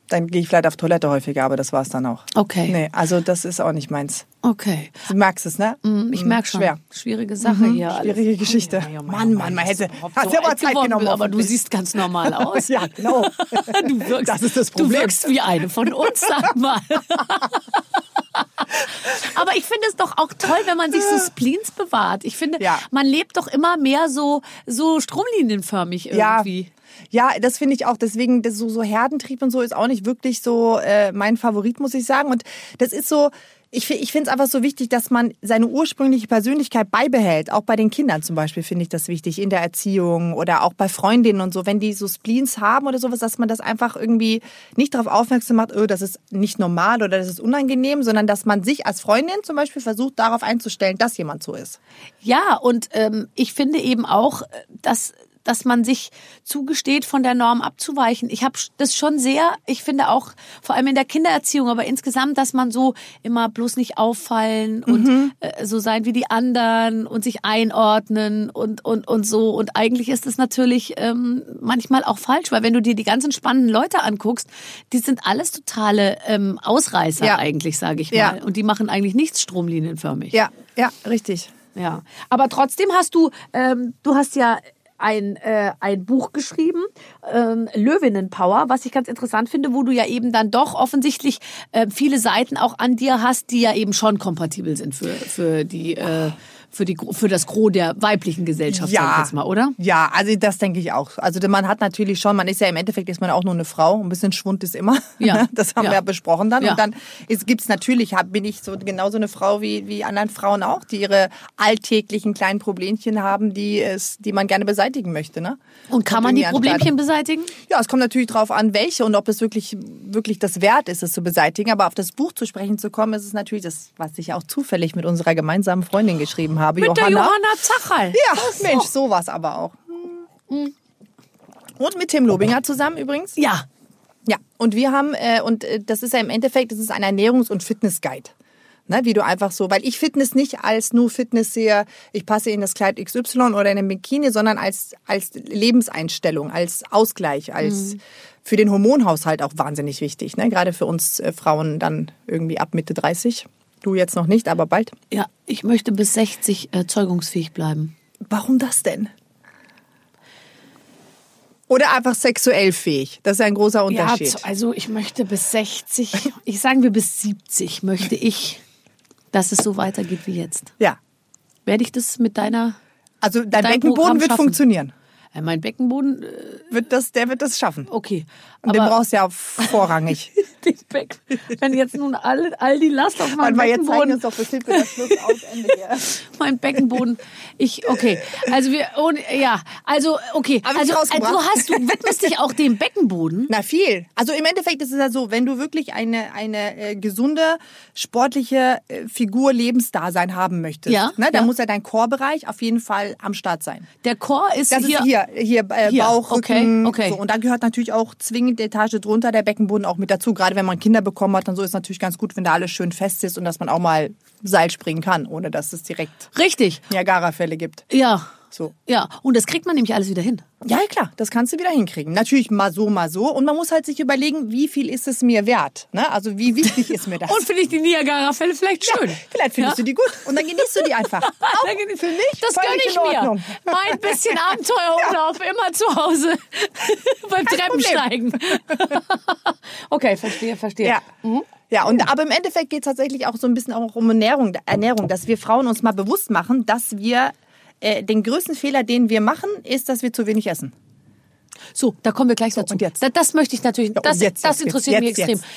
Dann gehe ich vielleicht auf Toilette häufiger, aber das war's dann auch. Okay. Nee, also das ist auch nicht meins. Okay. Du merkst es, ne? Mm, Ich merke schon. Schwer. Schwierige Sache hier. alles. Schwierige Geschichte. Oh, ja, Mann, Mann, man hätte. Hast ja aber alt Zeit geworden genommen. aber du siehst ganz normal aus. Ja, genau. Du wirkst, Das ist das Du Problem. wirkst wie eine von uns, sag mal. Aber ich finde es doch auch toll, wenn man sich so Spleens bewahrt. Ich finde, Ja. man lebt doch immer mehr so, so stromlinienförmig irgendwie. Ja, das finde ich auch. Deswegen, das so, so Herdentrieb und so ist auch nicht wirklich so äh, mein Favorit, muss ich sagen. Und das ist so, ich, ich finde es einfach so wichtig, dass man seine ursprüngliche Persönlichkeit beibehält. Auch bei den Kindern zum Beispiel finde ich das wichtig, in der Erziehung oder auch bei Freundinnen und so. Wenn die so Spleens haben oder sowas, dass man das einfach irgendwie nicht darauf aufmerksam macht, oh, das ist nicht normal oder das ist unangenehm, sondern dass man sich als Freundin zum Beispiel versucht, darauf einzustellen, dass jemand so ist. Ja, und ähm, ich finde eben auch, äh, dass dass man sich zugesteht, von der Norm abzuweichen. Ich habe das schon sehr, ich finde auch, vor allem in der Kindererziehung, aber insgesamt, dass man so immer bloß nicht auffallen und äh, so sein wie die anderen und sich einordnen und, und, und so. Und eigentlich ist es natürlich ähm, manchmal auch falsch, weil wenn du dir die ganzen spannenden Leute anguckst, die sind alles totale ähm, Ausreißer Ja. eigentlich, sage ich mal. Ja. Und die machen eigentlich nichts stromlinienförmig. Ja, ja, richtig. Ja, aber trotzdem hast du, ähm, du hast ja ein, äh, ein Buch geschrieben, ähm, Löwinnenpower, was ich ganz interessant finde, wo du ja eben dann doch offensichtlich äh, viele Seiten auch an dir hast, die ja eben schon kompatibel sind für, für die äh, für die für das Gros der weiblichen Gesellschaft, sag ich jetzt mal, oder? Ja, also das denke ich auch. Also man hat natürlich schon, man ist ja im Endeffekt ist man auch nur eine Frau, ein bisschen Schwund ist immer. Ja. Das haben Ja. wir ja besprochen dann. Ja. Und dann ist, gibt's natürlich, bin ich so genauso eine Frau wie, wie anderen Frauen auch, die ihre alltäglichen kleinen Problemchen haben, die es, die man gerne beseitigen möchte. Ne? Und kann man die Problemchen beseitigen? Ja, es kommt natürlich drauf an, welche und ob es wirklich, wirklich das wert ist, es zu beseitigen. Aber auf das Buch zu sprechen zu kommen, ist es natürlich das, was ich auch zufällig mit unserer gemeinsamen Freundin geschrieben habe, Mit der Johanna Zachal. ja, Mensch, sowas aber auch. Und mit Tim Lobinger zusammen übrigens. Ja. Ja, und wir haben, äh, und äh, das ist ja im Endeffekt, das ist ein Ernährungs- und Fitnessguide. Ne, wie du einfach so, weil ich Fitness nicht als nur Fitness sehe, ich passe in das Kleid XY oder in den Bikini, sondern als, als Lebenseinstellung, als Ausgleich, als für den Hormonhaushalt auch wahnsinnig wichtig. Ne? Gerade für uns äh, Frauen dann irgendwie ab Mitte 30. Du jetzt noch nicht, aber bald. Ja, ich möchte bis 60 äh, zeugungsfähig bleiben. Warum das denn? Oder einfach sexuell fähig. Das ist ein großer Unterschied. Ja, also ich möchte bis 60, ich sagen wir bis 70 möchte ich, dass es so weitergeht wie jetzt. Ja. Werde ich das mit deiner, Also dein, Dein Beckenboden wird funktionieren. Äh, mein Beckenboden, äh, Wird das, der wird das schaffen. okay. Und den brauchst du ja vorrangig. den Becken, wenn jetzt nun all, all die Last auf meinem Warte mal, jetzt zeigen Beckenboden, uns doch das Schluss aus Ende hier. mein Beckenboden, ich, okay, also wir, ohne, ja, also, okay, also, also du hast, du widmest dich auch dem Beckenboden. Na viel. Also im Endeffekt ist es ja so, wenn du wirklich eine, eine äh, gesunde, sportliche äh, Figur, Lebensdasein haben möchtest, Ja, ne, dann ja. muss ja dein Chorbereich auf jeden Fall am Start sein. Der Chor ist Das hier, ist hier, hier, äh, Hier, Bauch, okay, Rücken. okay. So. Und da gehört natürlich auch zwingend die Etage drunter der Beckenboden auch mit dazu. Gerade wenn man Kinder bekommen hat, dann so ist natürlich ganz gut, wenn da alles schön fest ist und dass man auch mal Seil springen kann, ohne dass es direkt richtig, Niagara-Fälle gibt. ja. So. Ja, und das kriegt man nämlich alles wieder hin. Ja, klar, das kannst du wieder hinkriegen. Natürlich mal so, mal so. Und man muss halt sich überlegen, wie viel ist es mir wert? Ne? Also wie wichtig ist mir das? Und finde ich die Niagara-Fälle vielleicht schön. Ja, vielleicht findest Ja? du die gut. Und dann genießt du die einfach. Auch für mich Das gönne ich mir. Mein bisschen Abenteuerurlaub immer zu Hause beim Treppensteigen. okay, verstehe, verstehe. Ja. Ja, und aber im Endeffekt geht es tatsächlich auch so ein bisschen auch um Ernährung, Ernährung, dass wir Frauen uns mal bewusst machen, dass wir äh, den größten Fehler, den wir machen, ist, dass wir zu wenig essen. So, da kommen wir gleich dazu. und jetzt? Das, das möchte ich natürlich, und das, jetzt, das jetzt, interessiert jetzt, mich extrem.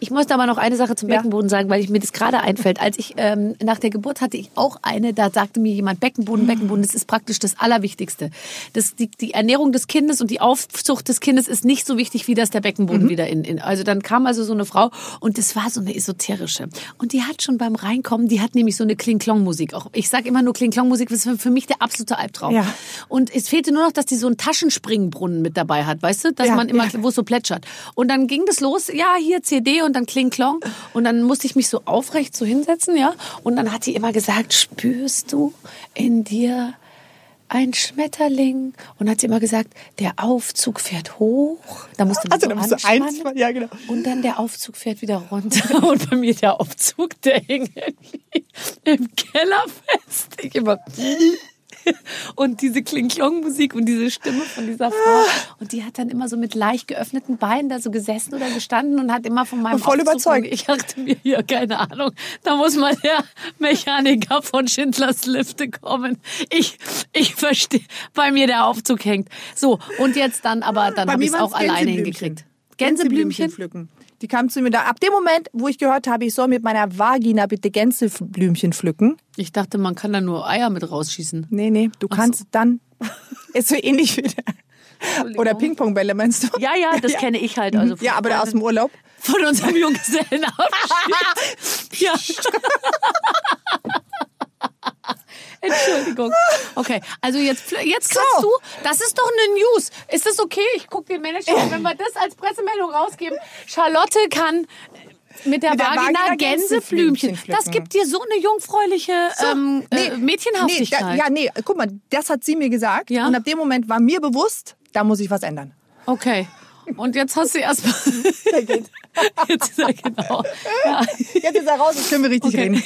Ich musste aber noch eine Sache zum Ja. Beckenboden sagen, weil ich mir das gerade einfällt. Als ich ähm, nach der Geburt hatte ich auch eine, da sagte mir jemand Beckenboden, Beckenboden, das ist praktisch das Allerwichtigste. Das, die, die Ernährung des Kindes und die Aufzucht des Kindes ist nicht so wichtig, wie das der Beckenboden wieder in, in. Also dann kam also so eine Frau und das war so eine esoterische. Und die hat schon beim Reinkommen, die hat nämlich so eine Kling-Klong-Musik. Auch ich sage immer nur Kling-Klong-Musik, das ist für- mich der absolute Albtraum. Ja. Und es fehlte nur noch, dass die so einen Taschenspringbrunnen mit dabei hat, weißt du? Dass Ja, man immer, ja. wo es so plätschert. Und dann ging das los, ja, hier CD und dann Kling Klong. Und dann musste ich mich so aufrecht so hinsetzen, ja. Und dann hat die immer gesagt, spürst du in dir ein Schmetterling? Und hat sie immer gesagt, der Aufzug fährt hoch. Da musste man Also, so musst eins, ja, genau. Und dann der Aufzug fährt wieder runter. Und bei mir der Aufzug, der hing irgendwie im Keller fest. Ich immer. Und diese Kling-Klong-Musik und diese Stimme von dieser Frau. Und die hat dann immer so mit leicht geöffneten Beinen da so gesessen oder gestanden und hat immer von meinem Und voll Aufzug überzeugt. Ich dachte mir, ja, keine Ahnung, da muss mal der Mechaniker von Schindlers Lifte kommen. Ich, ich verstehe, bei mir der Aufzug hängt. So, und jetzt dann, aber dann habe ich es auch alleine Gänseblümchen. hingekriegt. Gänseblümchen? pflücken. Die kam zu mir da. Ab dem Moment, wo ich gehört habe, ich soll mit meiner Vagina bitte Gänseblümchen pflücken. Ich dachte, man kann da nur Eier mit rausschießen. Nee, nee, du kannst dann. Ist so ähnlich wie der. Oder Ping-Pong-Bälle, meinst du? Ja, ja, das kenne ich halt. Also Ja, aber aus dem Urlaub. von unserem Junggesellenabschied. ja. Entschuldigung. Okay, also jetzt, jetzt kannst So. du, das ist doch eine News. Ist das okay? Ich gucke den Manager, an, wenn wir das als Pressemeldung rausgeben. Charlotte kann mit der, Mit der Vagina, Vagina Gänseblümchen. Gänseblümchen Das gibt dir so eine jungfräuliche ähm, äh, Mädchenhaftigkeit. Nee, da, ja, nee, guck mal, das hat sie mir gesagt. Ja. Und ab dem Moment war mir bewusst, da muss ich was ändern. Okay. Und jetzt hast du erstmal. jetzt ist er genau. Ja. Jetzt ist er raus, jetzt können wir richtig Okay. reden.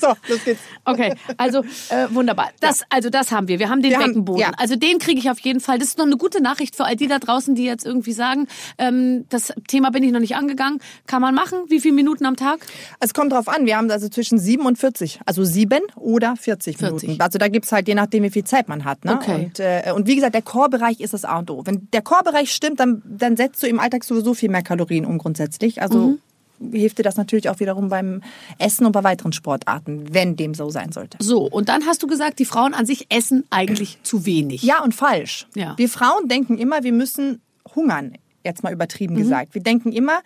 So, los geht's. Okay, also äh, wunderbar. Das, also das haben wir. Wir haben den Wir haben- Beckenboden. ja. Also den kriege ich auf jeden Fall. Das ist noch eine gute Nachricht für all die da draußen, die jetzt irgendwie sagen, ähm, das Thema bin ich noch nicht angegangen. Kann man machen? Wie viele Minuten am Tag? Es kommt drauf an, wir haben also zwischen 7 und 40. Also 7 oder 40, 40. Minuten. Also da gibt's halt, je nachdem, wie viel Zeit man hat. Ne? Okay. Und, äh, und wie gesagt, der Chorbereich ist das A und O. Wenn der Chorbereich stimmt, dann, dann setzt du im Alltag sowieso viel mehr Kalorien um grundsätzlich. Also Mhm. hilft dir das natürlich auch wiederum beim Essen und bei weiteren Sportarten, wenn dem so sein sollte. So, und dann hast du gesagt, die Frauen an sich essen eigentlich zu wenig. Ja und falsch. Ja. Wir Frauen denken immer, wir müssen hungern, jetzt mal übertrieben gesagt. Wir denken immer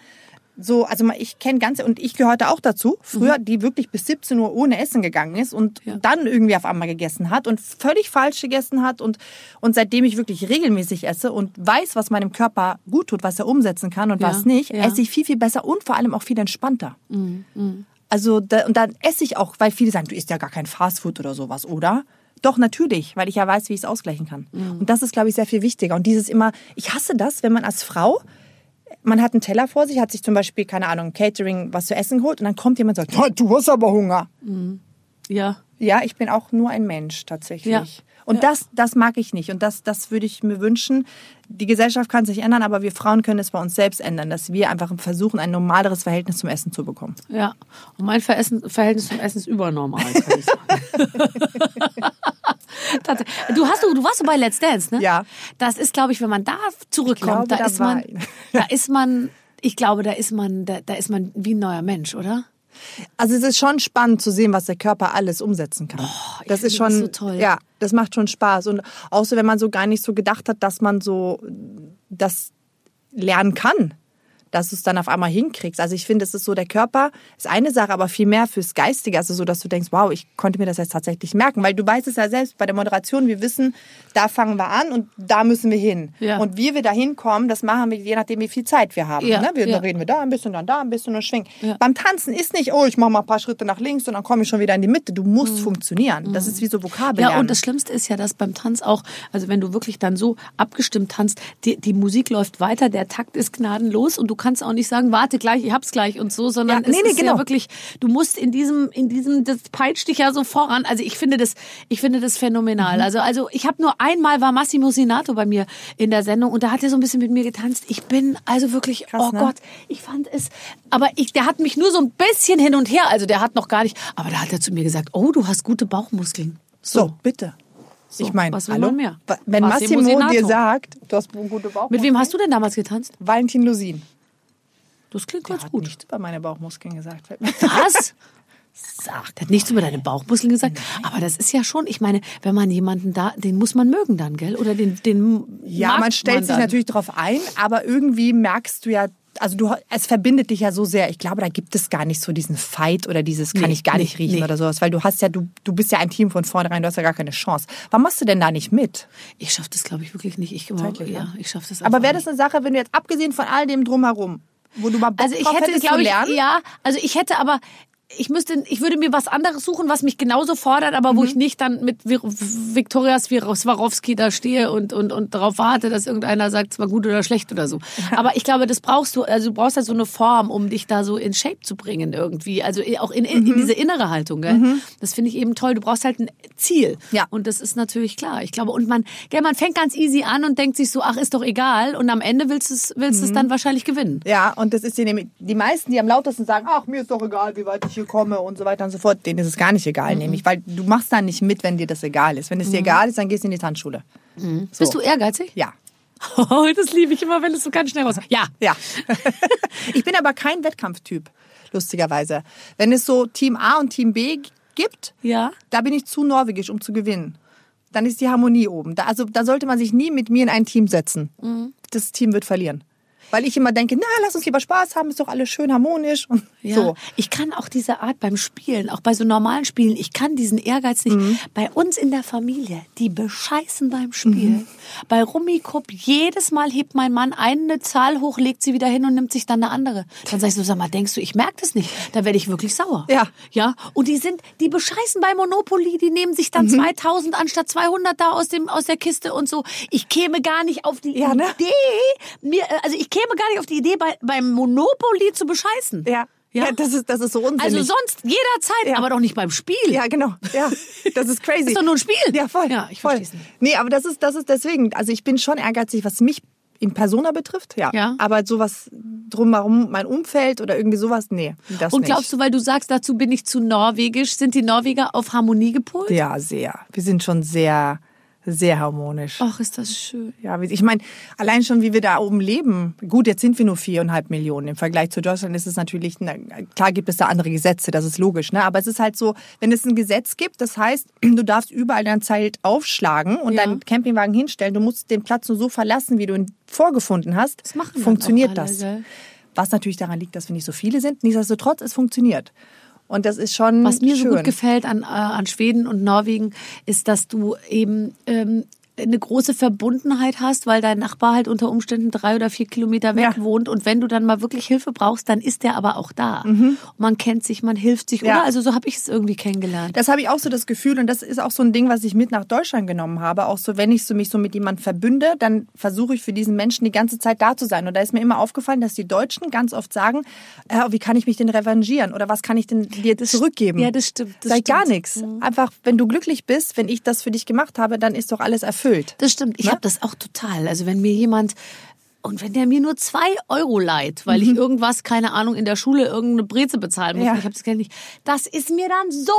so, also ich kenne ganze, und ich gehörte auch dazu, früher, die wirklich bis 17 Uhr ohne Essen gegangen ist und Ja. dann irgendwie auf einmal gegessen hat und völlig falsch gegessen hat und, und seitdem ich wirklich regelmäßig esse und weiß, was meinem Körper gut tut, was er umsetzen kann und Ja, was nicht, ja. esse ich viel, viel besser und vor allem auch viel entspannter. Also, da, und dann esse ich auch, weil viele sagen, du isst ja gar kein Fastfood oder sowas, oder? Doch, natürlich, weil ich ja weiß, wie ich es ausgleichen kann. Und das ist, glaube ich, sehr viel wichtiger. Und dieses immer, ich hasse das, wenn man als Frau, man hat einen Teller vor sich, hat sich zum Beispiel, keine Ahnung, Catering, was zu essen geholt und dann kommt jemand und sagt, "Oh, du hast aber Hunger. Ja. Ja, ich bin auch nur ein Mensch tatsächlich. Ja. Und das, das mag ich nicht. Und das, das würde ich mir wünschen. Die Gesellschaft kann sich ändern, aber wir Frauen können es bei uns selbst ändern, dass wir einfach versuchen, ein normaleres Verhältnis zum Essen zu bekommen. Ja. Und mein Verhältnis zum Essen ist übernormal, kann ich sagen. Du hast du, du warst so bei Let's Dance, ne? Ja. Das ist, glaube ich, wenn man da zurückkommt, glaube, da, da ist man, ich. da ist man, ich glaube, da ist man, da, da ist man wie ein neuer Mensch, oder? Also es ist schon spannend zu sehen, was der Körper alles umsetzen kann. ich das ist schon das so toll. Ja, das macht schon Spaß und so, wenn man so gar nicht so gedacht hat, dass man so das lernen kann. Dass du es dann auf einmal hinkriegst. Also ich finde, es ist so, der Körper ist eine Sache, aber viel mehr fürs Geistige. Also so, dass du denkst, wow, ich konnte mir das jetzt tatsächlich merken. Weil du weißt es ja selbst bei der Moderation, wir wissen, da fangen wir an und da müssen wir hin. Ja. Und wie wir da hinkommen, das machen wir je nachdem, wie viel Zeit wir haben. Ja, Ne? Wir, ja. Dann reden wir da ein bisschen, dann da ein bisschen und schwingen. Ja. Beim Tanzen ist nicht, oh, ich mache mal ein paar Schritte nach links und dann komme ich schon wieder in die Mitte. Du musst funktionieren. Das ist wie so Vokabeln. Mhm. Ja, und das Schlimmste ist ja, dass beim Tanz auch, also wenn du wirklich dann so abgestimmt tanzt, die, die Musik läuft weiter, der Takt ist gnadenlos und du kannst auch nicht sagen, warte gleich, ich hab's gleich und so, sondern Ja, nee, es nee, ist ja genau. wirklich, du musst in diesem, in diesem, das peitscht dich ja so voran. Also ich finde das, ich finde das Mhm. phänomenal. Also, also ich habe nur einmal war Massimo Sinato bei mir in der Sendung und da hat er so ein bisschen mit mir getanzt. Ich bin also wirklich, Krass, oh ne? Gott, ich fand es, aber ich, der hat mich nur so ein bisschen hin und her, also der hat noch gar nicht, aber da hat er zu mir gesagt, oh, du hast gute Bauchmuskeln. So, bitte. So, ich meine, was will hallo? man mehr? Wenn Massimo Massimo, dir sagt, du hast gute Bauchmuskeln. Mit wem hast du denn damals getanzt? Valentin Lusin. Das klingt Der ganz hat gut. nichts über meine Bauchmuskeln gesagt. Was? Sag, der hat nichts über deine Bauchmuskeln gesagt. Aber das ist ja schon, ich meine, wenn man jemanden da, den muss man mögen dann, gell? Oder den, den Ja, man stellt sich dann. natürlich darauf ein, aber irgendwie merkst du ja, also du, es verbindet dich ja so sehr. Ich glaube, da gibt es gar nicht so diesen Fight oder dieses kann Nee, ich gar nee, nicht riechen nee. oder sowas, weil du hast ja, du, du bist ja ein Team von vornherein, du hast ja gar keine Chance. Warum machst du denn da nicht mit? Ich schaffe das, glaube ich, wirklich nicht. Ich, Zeitlich, ja, ne? ich schaffe das Aber wäre das eine Sache, wenn du jetzt abgesehen von all dem drumherum, wo du mal Bock Also ich hätte, glaube ich, lernen? ja, also ich hätte aber, ich müsste, ich würde mir was anderes suchen, was mich genauso fordert, aber wo Mhm. ich nicht dann mit Viktoria Swarovski da stehe und, und, und darauf warte, dass irgendeiner sagt, es war gut oder schlecht oder so. Aber ich glaube, das brauchst du, also du brauchst halt so eine Form, um dich da so in Shape zu bringen irgendwie. Also auch in, in, Mhm. in diese innere Haltung, gell? Das finde ich eben toll. Du brauchst halt ein Ziel. Ja. Und das ist natürlich klar. Ich glaube, und man, gell, man fängt ganz easy an und denkt sich so, ach, ist doch egal. Und am Ende willst du es, willst du es dann wahrscheinlich gewinnen. Ja, und das ist die, die meisten, die am lautesten sagen, ach, mir ist doch egal, wie weit ich hier komme und so weiter und so fort, denen ist es gar nicht egal, nämlich, weil du machst dann nicht mit, wenn dir das egal ist. Wenn es dir egal ist, dann gehst du in die Tanzschule. So. Bist du ehrgeizig? Ja. Oh, das liebe ich immer, wenn es so ganz schnell raus. Ja. Ja. ich bin aber kein Wettkampftyp, lustigerweise. Wenn es so Team A und Team B gibt, Ja. da bin ich zu norwegisch, um zu gewinnen. Dann ist die Harmonie oben. Da, also da sollte man sich nie mit mir in ein Team setzen. Mhm. Das Team wird verlieren. Weil ich immer denke, na, lass uns lieber Spaß haben, ist doch alles schön harmonisch und Ja, so. ich kann auch diese Art beim Spielen, auch bei so normalen Spielen, ich kann diesen Ehrgeiz nicht. Mhm. Bei uns in der Familie, die bescheißen beim Spiel. Mhm. Bei Rummikub, jedes Mal hebt mein Mann eine Zahl hoch, legt sie wieder hin und nimmt sich dann eine andere. Dann sag ich so, sag mal, denkst du, ich merke das nicht? Da werde ich wirklich sauer. Ja. Ja, und die sind, die bescheißen bei Monopoly, die nehmen sich Mhm. dann 2000 anstatt 200 da aus dem, aus der Kiste und so. Ich käme gar nicht auf die Ja, ne? Idee, mir, äh, also ich käme gar nicht auf die Idee, bei, beim Monopoly zu bescheißen. Ja. Ja. Ja, das ist, das ist so unsinnig. Also sonst jederzeit, Ja. aber doch nicht beim Spiel. Ja, genau. Ja, das ist crazy. Ist doch nur ein Spiel. Ja, voll. Ja, ich voll. versteh's nicht. Nee, aber das ist, das ist deswegen, also ich bin schon ehrgeizig, was mich in Persona betrifft, ja. Ja. Aber sowas drumherum, mein Umfeld oder irgendwie sowas, nee, das Und nicht. glaubst du, weil du sagst, dazu bin ich zu norwegisch, sind die Norweger auf Harmonie gepolt? Ja, sehr. Wir sind schon sehr, sehr harmonisch. Ach, ist das schön. Ja, ich meine, allein schon, wie wir da oben leben. Gut, jetzt sind wir nur viereinhalb Millionen. Im Vergleich zu Deutschland ist es natürlich, na, klar gibt es da andere Gesetze, das ist logisch, ne? Aber es ist halt so, wenn es ein Gesetz gibt, das heißt, du darfst überall dein Zelt aufschlagen und Ja. deinen Campingwagen hinstellen. Du musst den Platz nur so verlassen, wie du ihn vorgefunden hast. Das machen dann funktioniert alle, das. gell? Was natürlich daran liegt, dass wir nicht so viele sind. Nichtsdestotrotz, es funktioniert. Und das ist schon Was mir schön. so gut gefällt an, äh, an Schweden und Norwegen, ist, dass du eben ähm, eine große Verbundenheit hast, weil dein Nachbar halt unter Umständen drei oder vier Kilometer weg Ja. wohnt und wenn du dann mal wirklich Hilfe brauchst, dann ist der aber auch da. Und man kennt sich, man hilft sich, Ja. oder? Also so habe ich es irgendwie kennengelernt. Das habe ich auch so das Gefühl und das ist auch so ein Ding, was ich mit nach Deutschland genommen habe. Auch so, wenn ich so mich so mit jemandem verbünde, dann versuche ich für diesen Menschen die ganze Zeit da zu sein. Und da ist mir immer aufgefallen, dass die Deutschen ganz oft sagen, äh, wie kann ich mich denn revanchieren oder was kann ich denn dir zurückgeben? ja, das stimmt, das Sei stimmt. Mhm. gar nichts. Einfach, wenn du glücklich bist, wenn ich das für dich gemacht habe, dann ist doch alles erfüllt. Das stimmt. Ich Ne? habe das auch total. Also wenn mir jemand und wenn der mir nur zwei Euro leiht, weil Mhm. ich irgendwas, keine Ahnung, in der Schule irgendeine Breze bezahlen muss, Ja. ich habe das Geld nicht, das ist mir dann so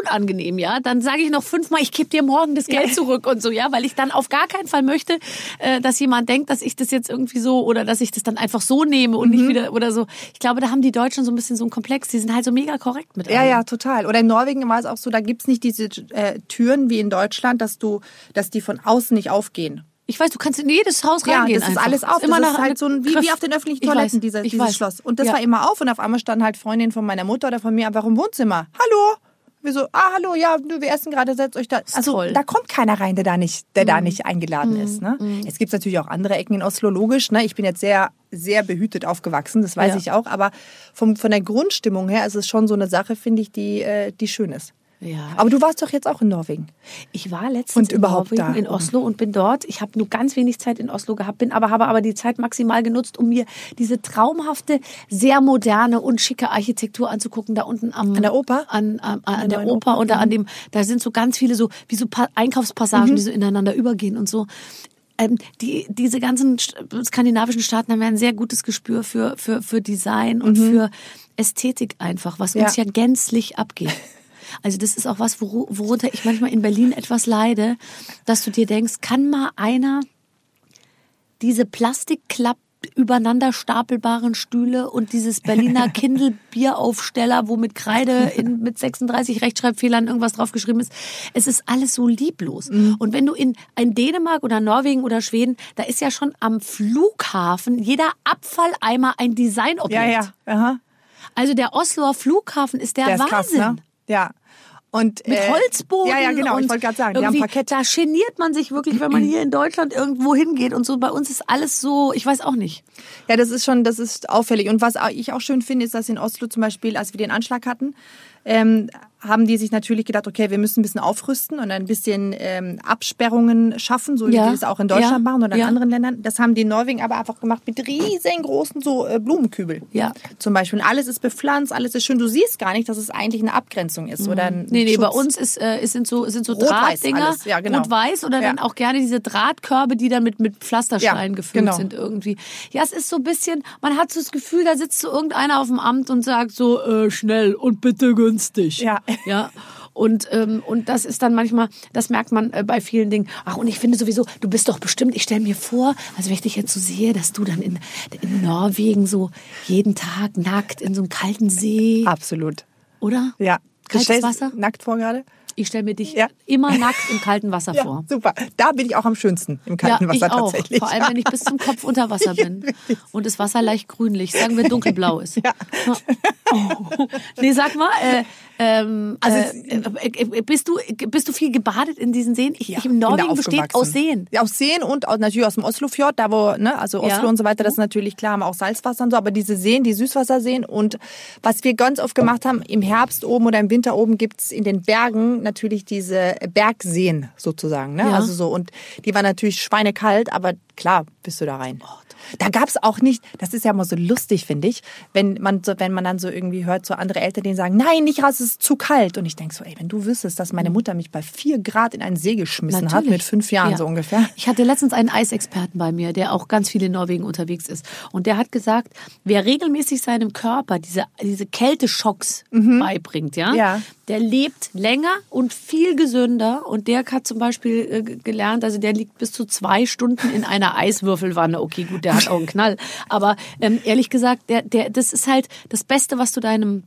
unangenehm, ja. Dann sage ich noch fünfmal, ich gebe dir morgen das Geld zurück und so, ja, weil ich dann auf gar keinen Fall möchte, äh, dass jemand denkt, dass ich das jetzt irgendwie so oder dass ich das dann einfach so nehme und Mhm. nicht wieder oder so. Ich glaube, da haben die Deutschen so ein bisschen so einen Komplex. Die sind halt so mega korrekt mit Ja, allem. ja, total. Oder in Norwegen war es auch so, da gibt's nicht diese äh, Türen wie in Deutschland, dass du, dass die von außen nicht aufgehen. Ich weiß, du kannst in jedes Haus Ja, reingehen. das ist einfach. alles auf. Immer das nach ist halt so ein, wie, wie auf den öffentlichen Ich Toiletten, weiß, dieser, dieses weiß. Schloss. Und das Ja. war immer auf und auf einmal standen halt Freundinnen von meiner Mutter oder von mir einfach im Wohnzimmer. Hallo? Wir so, ah, hallo, ja, wir essen gerade, setzt euch da. Also toll. Mhm. da kommt keiner rein, der da nicht, der da nicht eingeladen ist. Ne? Es gibt natürlich auch andere Ecken in Oslo, logisch. Ne? Ich bin jetzt sehr, sehr behütet aufgewachsen, das weiß Ja. ich auch. Aber vom, von der Grundstimmung her ist es schon so eine Sache, finde ich, die, äh, die schön ist. Ja. Aber du warst doch jetzt auch in Norwegen. Ich war letztens Und in Norwegen, da. in Oslo und bin dort. Ich habe nur ganz wenig Zeit in Oslo gehabt, bin aber habe aber die Zeit maximal genutzt, um mir diese traumhafte, sehr moderne und schicke Architektur anzugucken. Da unten am An der Oper? an, an, an der der Oper da an dem, da sind so ganz viele so wie so Pa- Einkaufspassagen, die so ineinander übergehen und so. Ähm, die, diese ganzen skandinavischen Staaten haben ja ein sehr gutes Gespür für, für, für Design und für Ästhetik einfach, was uns Ja. ja gänzlich abgeht. Also das ist auch was, woru- worunter ich manchmal in Berlin etwas leide, dass du dir denkst, kann mal einer diese Plastikklapp übereinander stapelbaren Stühle und dieses Berliner Kindle Bieraufsteller, wo mit Kreide in, mit 36 Rechtschreibfehlern irgendwas draufgeschrieben ist. Es ist alles so lieblos. Mhm. Und wenn du in, in Dänemark oder Norwegen oder Schweden, da ist ja schon am Flughafen jeder Abfalleimer ein Designobjekt. Ja, ja. Aha. Also der Osloer Flughafen ist der, Der ist Wahnsinn. krass, ne? Ja. Und, Mit äh, Holzboden. Ja, ja, genau. Ich wollte gerade sagen, die haben Parkett. Da geniert man sich wirklich, wenn man hier in Deutschland irgendwo hingeht und so. Bei uns ist alles so, ich weiß auch nicht. Ja, das ist schon, das ist auffällig. Und was ich auch schön finde, ist, dass in Oslo zum Beispiel, als wir den Anschlag hatten, ähm, haben die sich natürlich gedacht, okay, wir müssen ein bisschen aufrüsten und ein bisschen ähm, Absperrungen schaffen, so wie Ja. die das auch in Deutschland Ja. machen oder in Ja. anderen Ländern. Das haben die in Norwegen aber einfach gemacht mit riesengroßen so äh, Blumenkübel. Ja. Zum Beispiel. Und alles ist bepflanzt, alles ist schön. Du siehst gar nicht, dass es eigentlich eine Abgrenzung ist oder ein Mhm. Nee, nee, bei Schutz. uns ist, äh, sind so, sind so Rot-Weiß Drahtdinger. alles. Ja, genau. Rot-Weiß oder dann auch gerne diese Drahtkörbe, die dann mit, mit Pflastersteinen gefüllt genau. sind irgendwie. Ja, es ist so ein bisschen, man hat so das Gefühl, da sitzt so irgendeiner auf dem Amt und sagt so, äh, schnell und bitte günstig. Ja. Ja. Und, ähm, und das ist dann manchmal, das merkt man äh, bei vielen Dingen. Ach, und ich finde sowieso, du bist doch bestimmt, ich stelle mir vor, also wenn ich dich jetzt so sehe, dass du dann in, in Norwegen so jeden Tag nackt in so einem kalten See, Absolut. oder? Ja. Kaltes Wasser? Nackt vor gerade? Ich stelle mir dich Ja. immer nackt im kalten Wasser Ja, vor. super. Da bin ich auch am schönsten im kalten ja, Wasser ich auch. tatsächlich. Vor allem, wenn ich bis zum Kopf unter Wasser bin. Und das Wasser leicht grünlich, sagen wir dunkelblau ist. Ja. Oh. Nee, sag mal, äh, ähm, Also äh, äh, äh, bist, du, bist du viel gebadet in diesen Seen? Ich, ich in bin da Norwegen besteht aus Seen. Ja, aus Seen und auch natürlich aus dem Oslofjord, da wo, ne, also Oslo Ja. und so weiter, das ist natürlich klar, haben auch Salzwasser und so, aber diese Seen, die Süßwasserseen und was wir ganz oft gemacht haben, im Herbst oben oder im Winter oben gibt's in den Bergen natürlich diese Bergseen sozusagen, ne, Ja. also so und die waren natürlich schweinekalt, aber klar bist du da rein. Da gab's auch nicht, das ist ja immer so lustig, finde ich, wenn man so, wenn man dann so irgendwie hört, so andere Eltern, die sagen, nein, nicht raus, es ist zu kalt. Und ich denk so, ey, wenn du wüsstest, dass meine Mutter mich bei vier Grad in einen See geschmissen hat, Natürlich. mit fünf Jahren Ja. so ungefähr. Ich hatte letztens einen Eisexperten bei mir, der auch ganz viel in Norwegen unterwegs ist. Und der hat gesagt, wer regelmäßig seinem Körper diese, diese Kälteschocks beibringt, ja, Mhm. Ja. der lebt länger und viel gesünder. Und der hat zum Beispiel äh, gelernt, also der liegt bis zu zwei Stunden in einer Eiswürfelwanne. Okay, gut, der hat auch einen Knall. Aber ähm, ehrlich gesagt, der, der, das ist halt das Beste, was du deinem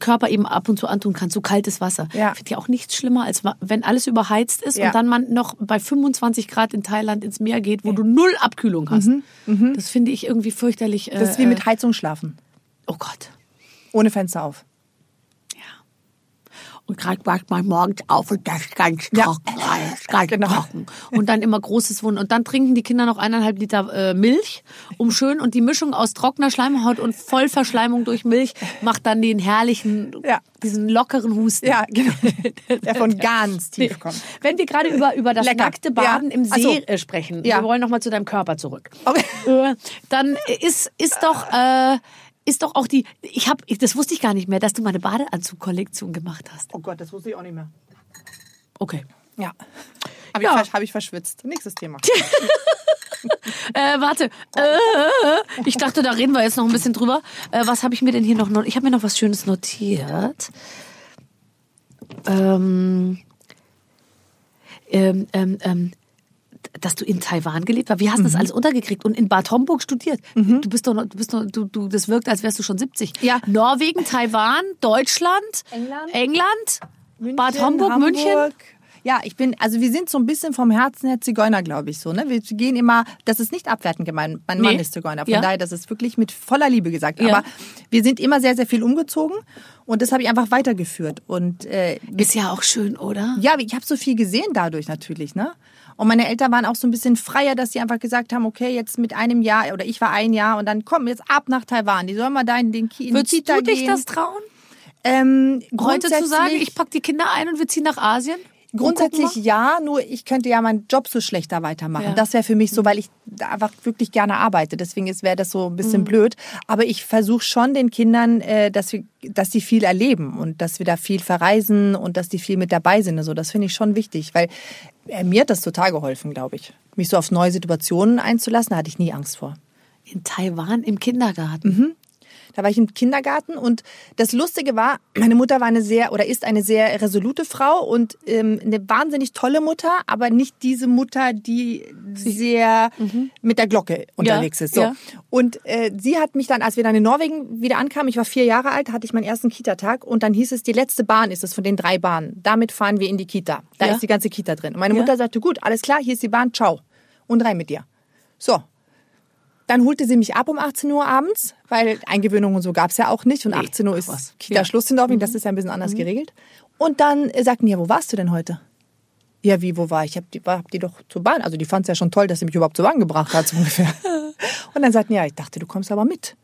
Körper eben ab und zu antun kannst. So kaltes Wasser. Mhm. Ja. Ich finde ja auch nichts schlimmer, als wenn alles überheizt ist Ja. und dann man noch bei 25 Grad in Thailand ins Meer geht, wo du null Abkühlung hast. Das finde ich irgendwie fürchterlich. Äh, Mhm, Das ist wie mit Heizung schlafen. Oh Gott. Ohne Fenster auf. Und gerade wacht man morgens auf und das ist ganz Ja. trocken. alles ganz Genau. trocken. Und dann immer großes Wunden. Und dann trinken die Kinder noch eineinhalb Liter äh, Milch, um schön. Und die Mischung aus trockener Schleimhaut und Vollverschleimung durch Milch macht dann den herrlichen, Ja. diesen lockeren Husten. Ja, genau. Der von ganz tief kommt. Wenn wir gerade über, über das Lecker. nackte Baden Ja. im See so. äh, sprechen, Ja. wir wollen nochmal zu deinem Körper zurück. Okay. Äh, dann ist, ist doch, äh, ist doch auch die, ich habe, das wusste ich gar nicht mehr, dass du meine Badeanzugkollektion gemacht hast. Oh Gott, das wusste ich auch nicht mehr. Okay. Ja. Habe Ja. ich, hab ich verschwitzt. Nächstes Thema. Äh, warte. Äh, ich dachte, da reden wir jetzt noch ein bisschen drüber. Äh, was habe ich mir denn hier noch? not- Ich habe mir noch was Schönes notiert. Ähm, ähm, ähm, ähm, dass du in Taiwan gelebt hast. Wie hast du Mhm. das alles untergekriegt und in Bad Homburg studiert? Du bist doch, noch- du bist doch, du, du, das wirkt, als wärst du schon 70. Ja. Norwegen, Taiwan, Deutschland, England. England Bad Homburg, München. Ja, ich bin, also wir sind so ein bisschen vom Herzen her Zigeuner, glaube ich, so, ne? Wir gehen immer, das ist nicht abwertend gemeint. Mein Mann Nee. ist Zigeuner, von Ja. daher, das ist wirklich mit voller Liebe gesagt. Ja. Aber wir sind immer sehr, sehr viel umgezogen und das habe ich einfach weitergeführt. Und äh, Ist ja auch schön, oder? ja, ich habe so viel gesehen dadurch natürlich, ne? Und meine Eltern waren auch so ein bisschen freier, dass sie einfach gesagt haben, okay, jetzt mit einem Jahr oder ich war ein Jahr und dann komm jetzt ab nach Taiwan. Die sollen mal da in den Ki in Würdest Kita du dich gehen. das trauen? ähm, Heute zu sagen, ich pack die Kinder ein und wir ziehen nach Asien? Und Grundsätzlich ja, nur ich könnte ja meinen Job so schlechter weitermachen. Ja. Das wäre für mich so, weil ich da einfach wirklich gerne arbeite. Deswegen wäre das so ein bisschen Mhm. blöd. Aber ich versuche schon den Kindern, äh, dass wir, dass sie viel erleben und dass wir da viel verreisen und dass die viel mit dabei sind. Also das finde ich schon wichtig, weil mir hat das total geholfen, glaube ich. Mich so auf neue Situationen einzulassen, da hatte ich nie Angst vor. in Taiwan im Kindergarten. Da war ich im Kindergarten und das Lustige war, meine Mutter war eine sehr oder ist eine sehr resolute Frau und ähm, eine wahnsinnig tolle Mutter, aber nicht diese Mutter, die sehr mit der Glocke unterwegs ist. So. ja. Und äh, sie hat mich dann, als wir dann in Norwegen wieder ankamen, ich war vier Jahre alt, hatte ich meinen ersten Kita-Tag und dann hieß es, die letzte Bahn ist es von den drei Bahnen. Damit fahren wir in die Kita. Da Ja. ist die ganze Kita drin. Und meine Ja. Mutter sagte, gut, alles klar, hier ist die Bahn, ciao. Und rein mit dir. So, dann holte sie mich ab um 18 Uhr abends, weil Eingewöhnung und so gab's ja auch nicht. Und 18 Uhr ist was. Kita-Schluss in Norwegen, das ist ja ein bisschen anders geregelt. Und dann sagten die, ja, wo warst du denn heute? Ja, wie, wo war ich? Ich hab die, hab die doch zur Bahn. Also die fand's ja schon toll, dass sie mich überhaupt zur Bahn gebracht hat, so ungefähr. und dann sagten, ja, ich dachte, du kommst aber mit.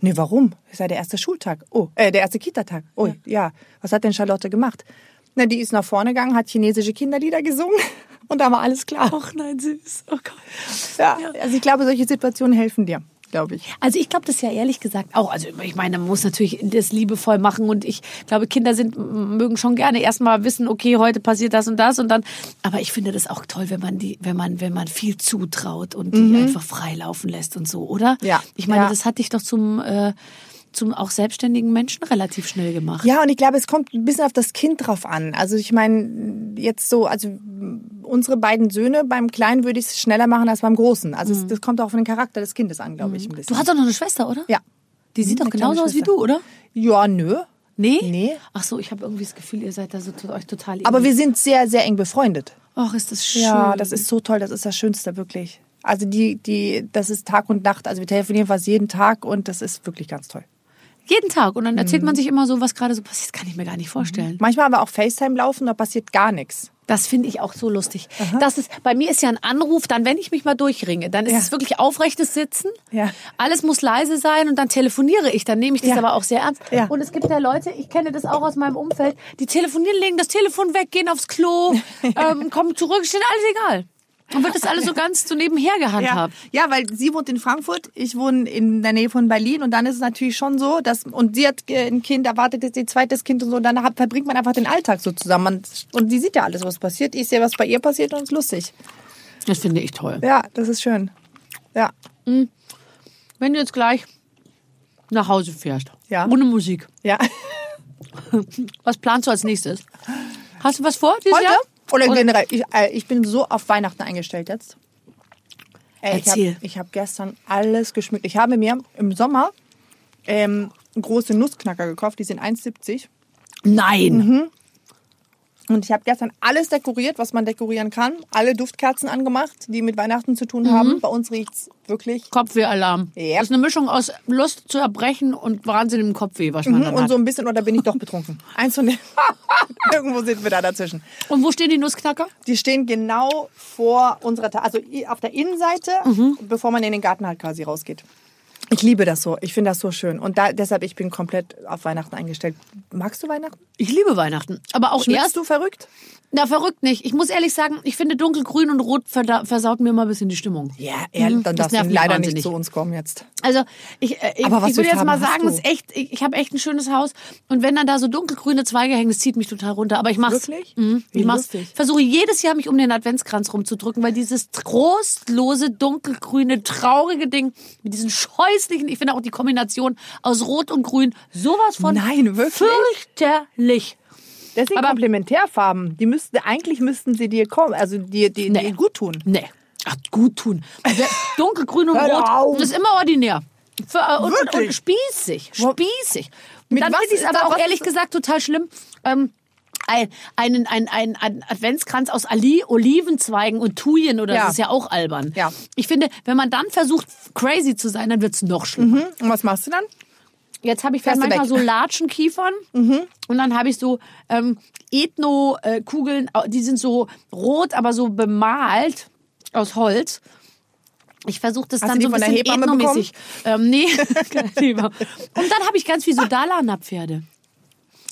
Nee, warum? Ist ja der erste Schultag. Oh, äh, der erste Kita-Tag. Oh, ja. Was hat denn Charlotte gemacht? Na, die ist nach vorne gegangen, hat chinesische Kinderlieder gesungen und da war alles klar. Ach nein, süß. Oh Gott. Ja, also ich glaube, solche Situationen helfen dir, glaube ich. Also ich glaube das ja ehrlich gesagt auch. Also ich meine, man muss natürlich das liebevoll machen und ich glaube, Kinder sind mögen schon gerne erstmal wissen, okay, heute passiert das und das und dann. Aber ich finde das auch toll, wenn man die, wenn man, wenn man viel zutraut und die einfach frei laufen lässt und so, oder? Ja. Ich meine, Ja. das hat dich doch zum äh, zum auch selbstständigen Menschen relativ schnell gemacht. Ja, und ich glaube, es kommt ein bisschen auf das Kind drauf an. Also ich meine, jetzt so, also unsere beiden Söhne, beim Kleinen würde ich es schneller machen als beim Großen. Also es, das kommt auch auf den Charakter des Kindes an, glaube ich, ein bisschen. Du hast doch noch eine Schwester, oder? ja. Die sieht doch Eine kleine genauso aus wie du, oder? Ja, nö. Nee? Nee. Ach so, ich habe irgendwie das Gefühl, ihr seid da so euch total Aber wir sind sehr, sehr eng befreundet. Ach, ist das schön. Ja, das ist so toll, das ist das Schönste, wirklich. Also die, die, das ist Tag und Nacht. Also wir telefonieren fast jeden Tag und das ist wirklich ganz toll. Jeden Tag. Und dann erzählt Mhm. man sich immer so, was gerade so passiert. Das kann ich mir gar nicht vorstellen. Manchmal aber auch FaceTime laufen, da passiert gar nichts. Das finde ich auch so lustig. Das ist, bei mir ist ja ein Anruf, dann wenn ich mich mal durchringe, dann ist Ja. es wirklich aufrechtes Sitzen. Ja. Alles muss leise sein und dann telefoniere ich. Dann nehme ich das Ja. aber auch sehr ernst. Ja. Und es gibt ja Leute, ich kenne das auch aus meinem Umfeld, die telefonieren, legen das Telefon weg, gehen aufs Klo, ähm, kommen zurück, ist denen alles egal. Und wird das alles so ganz so nebenher gehandhabt. Ja, weil sie wohnt in Frankfurt, ich wohne in der Nähe von Berlin und dann ist es natürlich schon so, dass und sie hat ein Kind, erwartet jetzt ihr zweites Kind und so, und dann verbringt man einfach den Alltag so zusammen und sie sieht ja alles, was passiert. Ich sehe, was bei ihr passiert und es ist lustig. Das finde ich toll. Ja, das ist schön. Ja. Wenn du jetzt gleich nach Hause fährst, Ja. ohne Musik, Ja. was planst du als nächstes? Hast du was vor dieses Heute? Jahr? Oder generell, ich, äh, ich bin so auf Weihnachten eingestellt jetzt. Ey, ich Erzähl. habe ich hab gestern alles geschmückt. Ich habe mir im Sommer ähm, große Nussknacker gekauft, die sind 1,70. Nein. Mhm. Und ich habe gestern alles dekoriert, was man dekorieren kann. Alle Duftkerzen angemacht, die mit Weihnachten zu tun Mhm. haben. Bei uns riecht's wirklich. Kopfwehalarm. Yep. Das ist eine Mischung aus Lust zu erbrechen und wahnsinnigem Kopfweh, was man dann Und hat. so ein bisschen, oder bin ich doch betrunken? Eins von den. Irgendwo sind wir da dazwischen. Und wo stehen die Nussknacker? Die stehen genau vor unserer, Ta also auf der Innenseite, Mhm. bevor man in den Garten halt quasi rausgeht. Ich liebe das so. Ich finde das so schön. Und da, deshalb, ich bin komplett auf Weihnachten eingestellt. Magst du Weihnachten? Ich liebe Weihnachten. Aber auch Schmückst erst. du verrückt? Na, verrückt nicht. Ich muss ehrlich sagen, ich finde dunkelgrün und rot versaut mir immer ein bisschen die Stimmung. Ja, ehrlich, Mhm, dann das darfst du leider nicht zu uns kommen jetzt. Also ich, äh, ich, Aber was ich würde jetzt mal sagen, ist echt, ich, ich habe echt ein schönes Haus und wenn dann da so dunkelgrüne Zweige hängen, das zieht mich total runter. Aber ich mach's. Wirklich? Wie ich mach's. Versuche jedes Jahr mich um den Adventskranz rumzudrücken, weil dieses trostlose dunkelgrüne traurige Ding mit diesen scheußlichen, ich finde auch die Kombination aus Rot und Grün sowas von Nein, wirklich? fürchterlich. Deswegen Aber- Komplementärfarben. Die müssten, eigentlich müssten sie dir kommen, also dir, dir, Nee. dir gut tun. Nee. Ach, gut tun. Dunkelgrün und Rot das ist immer ordinär. Für, äh, und, und, und spießig. Spießig. Mit dann finde ich es aber auch ehrlich gesagt total schlimm. Ähm, ein, einen, einen, einen, einen Adventskranz aus Ali, Olivenzweigen und Thujen oder Ja. das ist ja auch albern. Ja. Ich finde, wenn man dann versucht, crazy zu sein, dann wird's noch schlimmer. Hm? Und was machst du dann? Jetzt habe ich Fährst du manchmal weg. so Latschenkiefern und dann habe ich so ähm, Ethno-Kugeln, die sind so rot, aber so bemalt aus Holz. Ich versuche das Hast dann so die ein von der bisschen Hebamme ethnomäßig. Ähm, nee. Und dann habe ich ganz viel so Dalana-Pferde.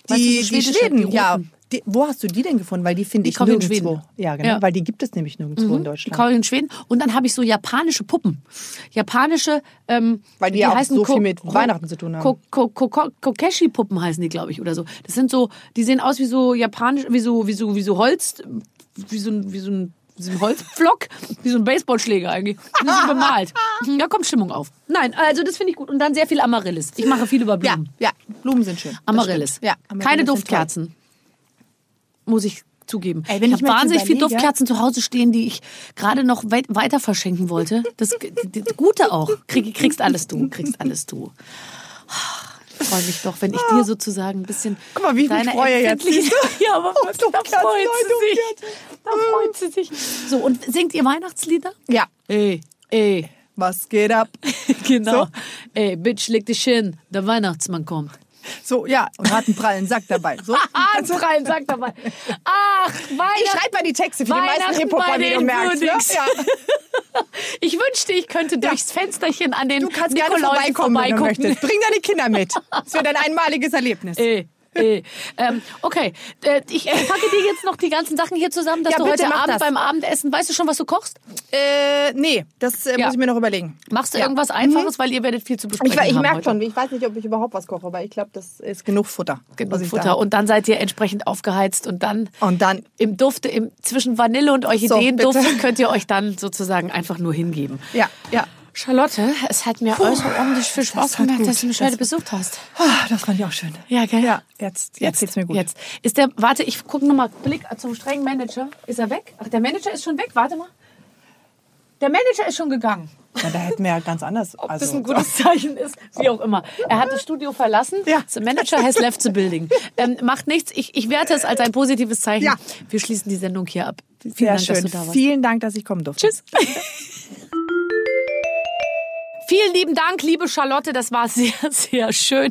Weißt du, Die, so die Schweden, die ja. Die, wo hast du die denn gefunden? Weil die finde Die ich ich in nirgendwo. Schweden. Ja, genau. Ja. Weil die gibt es nämlich nirgendwo in Die Deutschland. kaufe ich in Schweden. Und dann habe ich so japanische Puppen. Japanische, ähm, Weil die ja auch heißen so viel mit Ko- Weihnachten zu tun haben. Ko Ko Ko Ko Kokeshi-Puppen heißen die, glaube ich, oder so. Das sind so, die sehen aus wie so japanisch, wie so, wie so, wie so Holz, wie so ein, wie so ein, wie so ein Holzpflock, wie so ein Baseballschläger eigentlich. Die sind bemalt. Da kommt Stimmung auf. Nein, also das finde ich gut. Und dann sehr viel Amaryllis. Ich mache viel über Ja, Blumen. ja, Blumen sind schön. Das Amaryllis. Ja, Amaryllis Keine. Duftkerzen. Muss ich zugeben. Ey, wenn ich habe wahnsinnig viele Duftkerzen zu Hause stehen, die ich gerade noch weit, weiter verschenken wollte. Das, das Gute auch. Krieg, kriegst alles du. Kriegst alles du. Ich freue mich doch, wenn ich dir sozusagen ein bisschen. Guck mal, wie ich mich freue jetzt, Ja, aber Oh, da freut sie sich. Da freut sie sich. So, und singt ihr Weihnachtslieder? Ja. Ey, ey. Was geht ab? Genau. So? Ey, Bitch, leg dich hin. Der Weihnachtsmann kommt. So, ja, und hat einen prallen Sack dabei. So. Ah, ein rein, sag dabei. Ach, Ich Weihnachten. schreibe mal die Texte für die meisten wie du merkst. Ne? Ja. Ich wünschte, ich könnte durchs Fensterchen an den Du kannst gerne Nikoläusen vorbeikommen, wenn du möchtest. Bring deine Kinder mit. Das wird ein einmaliges Erlebnis. Äh, äh. Ähm, okay, äh, ich packe dir jetzt noch die ganzen Sachen hier zusammen, dass Ja, du bitte, heute Abend das. beim Abendessen, weißt du schon, was du kochst? Äh, nee, das äh, Ja. muss ich mir noch überlegen. Machst du Ja. irgendwas Einfaches, weil ihr werdet viel zu besprechen Ich, ich merke heute. schon, ich weiß nicht, ob ich überhaupt was koche, aber ich glaube, das ist genug Futter. Genug da Futter hab. und dann seid ihr entsprechend aufgeheizt und dann Und dann im Dufte, im, zwischen Vanille und Orchideenduft bitte. könnt ihr euch dann sozusagen einfach nur hingeben. Ja, ja. Charlotte, es hat mir außerordentlich viel Spaß das gemacht, dass du mich Das- heute besucht hast. Ah, das fand ich auch schön. Ja, gell? Ja, jetzt, jetzt, geht's mir gut. Jetzt. Ist der, warte, ich gucke nochmal, Blick zum strengen Manager. Ist er weg? Ach, der Manager ist schon weg, warte mal. Der Manager ist schon gegangen. Ja, da hätten wir ja ganz anders. Ob also, das ein gutes Zeichen ist, wie auch immer. Er hat das Studio verlassen. Ja. The Manager has left the building. Ähm, macht nichts. Ich, ich werte es als ein positives Zeichen. Ja. Wir schließen die Sendung hier ab. Vielen Sehr Dank, schön. dass du da warst. Vielen Dank, dass ich kommen durfte. Tschüss. Vielen lieben Dank, liebe Charlotte. Das war sehr, sehr schön.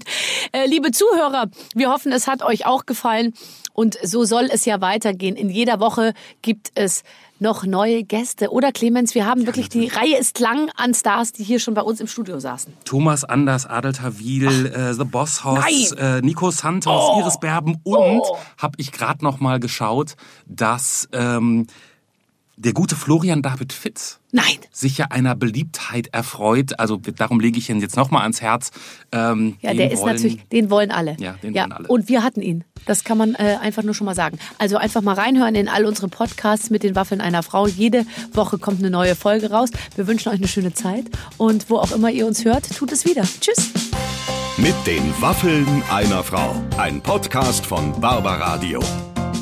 Äh, liebe Zuhörer, wir hoffen, es hat euch auch gefallen. Und so soll es ja weitergehen. In jeder Woche gibt es noch neue Gäste. Oder Clemens, wir haben wirklich, die Reihe ist lang an Stars, die hier schon bei uns im Studio saßen. Thomas Anders, Adel Tawil, äh, The Boss Hoss, äh, Nico Santos, Oh. Iris Berben und habe ich gerade noch mal geschaut, dass ähm, der gute Florian David Fitz Nein. sich ja einer Beliebtheit erfreut. Also darum lege ich ihn jetzt noch mal ans Herz. Ähm, Ja, den der ist wollen- natürlich, den wollen alle. Ja, den wollen alle. Und wir hatten ihn. Das kann man äh, einfach nur schon mal sagen. Also einfach mal reinhören in all unsere Podcasts mit den Waffeln einer Frau. Jede Woche kommt eine neue Folge raus. Wir wünschen euch eine schöne Zeit. Und wo auch immer ihr uns hört, tut es wieder. Tschüss. Mit den Waffeln einer Frau. Ein Podcast von Barbaradio.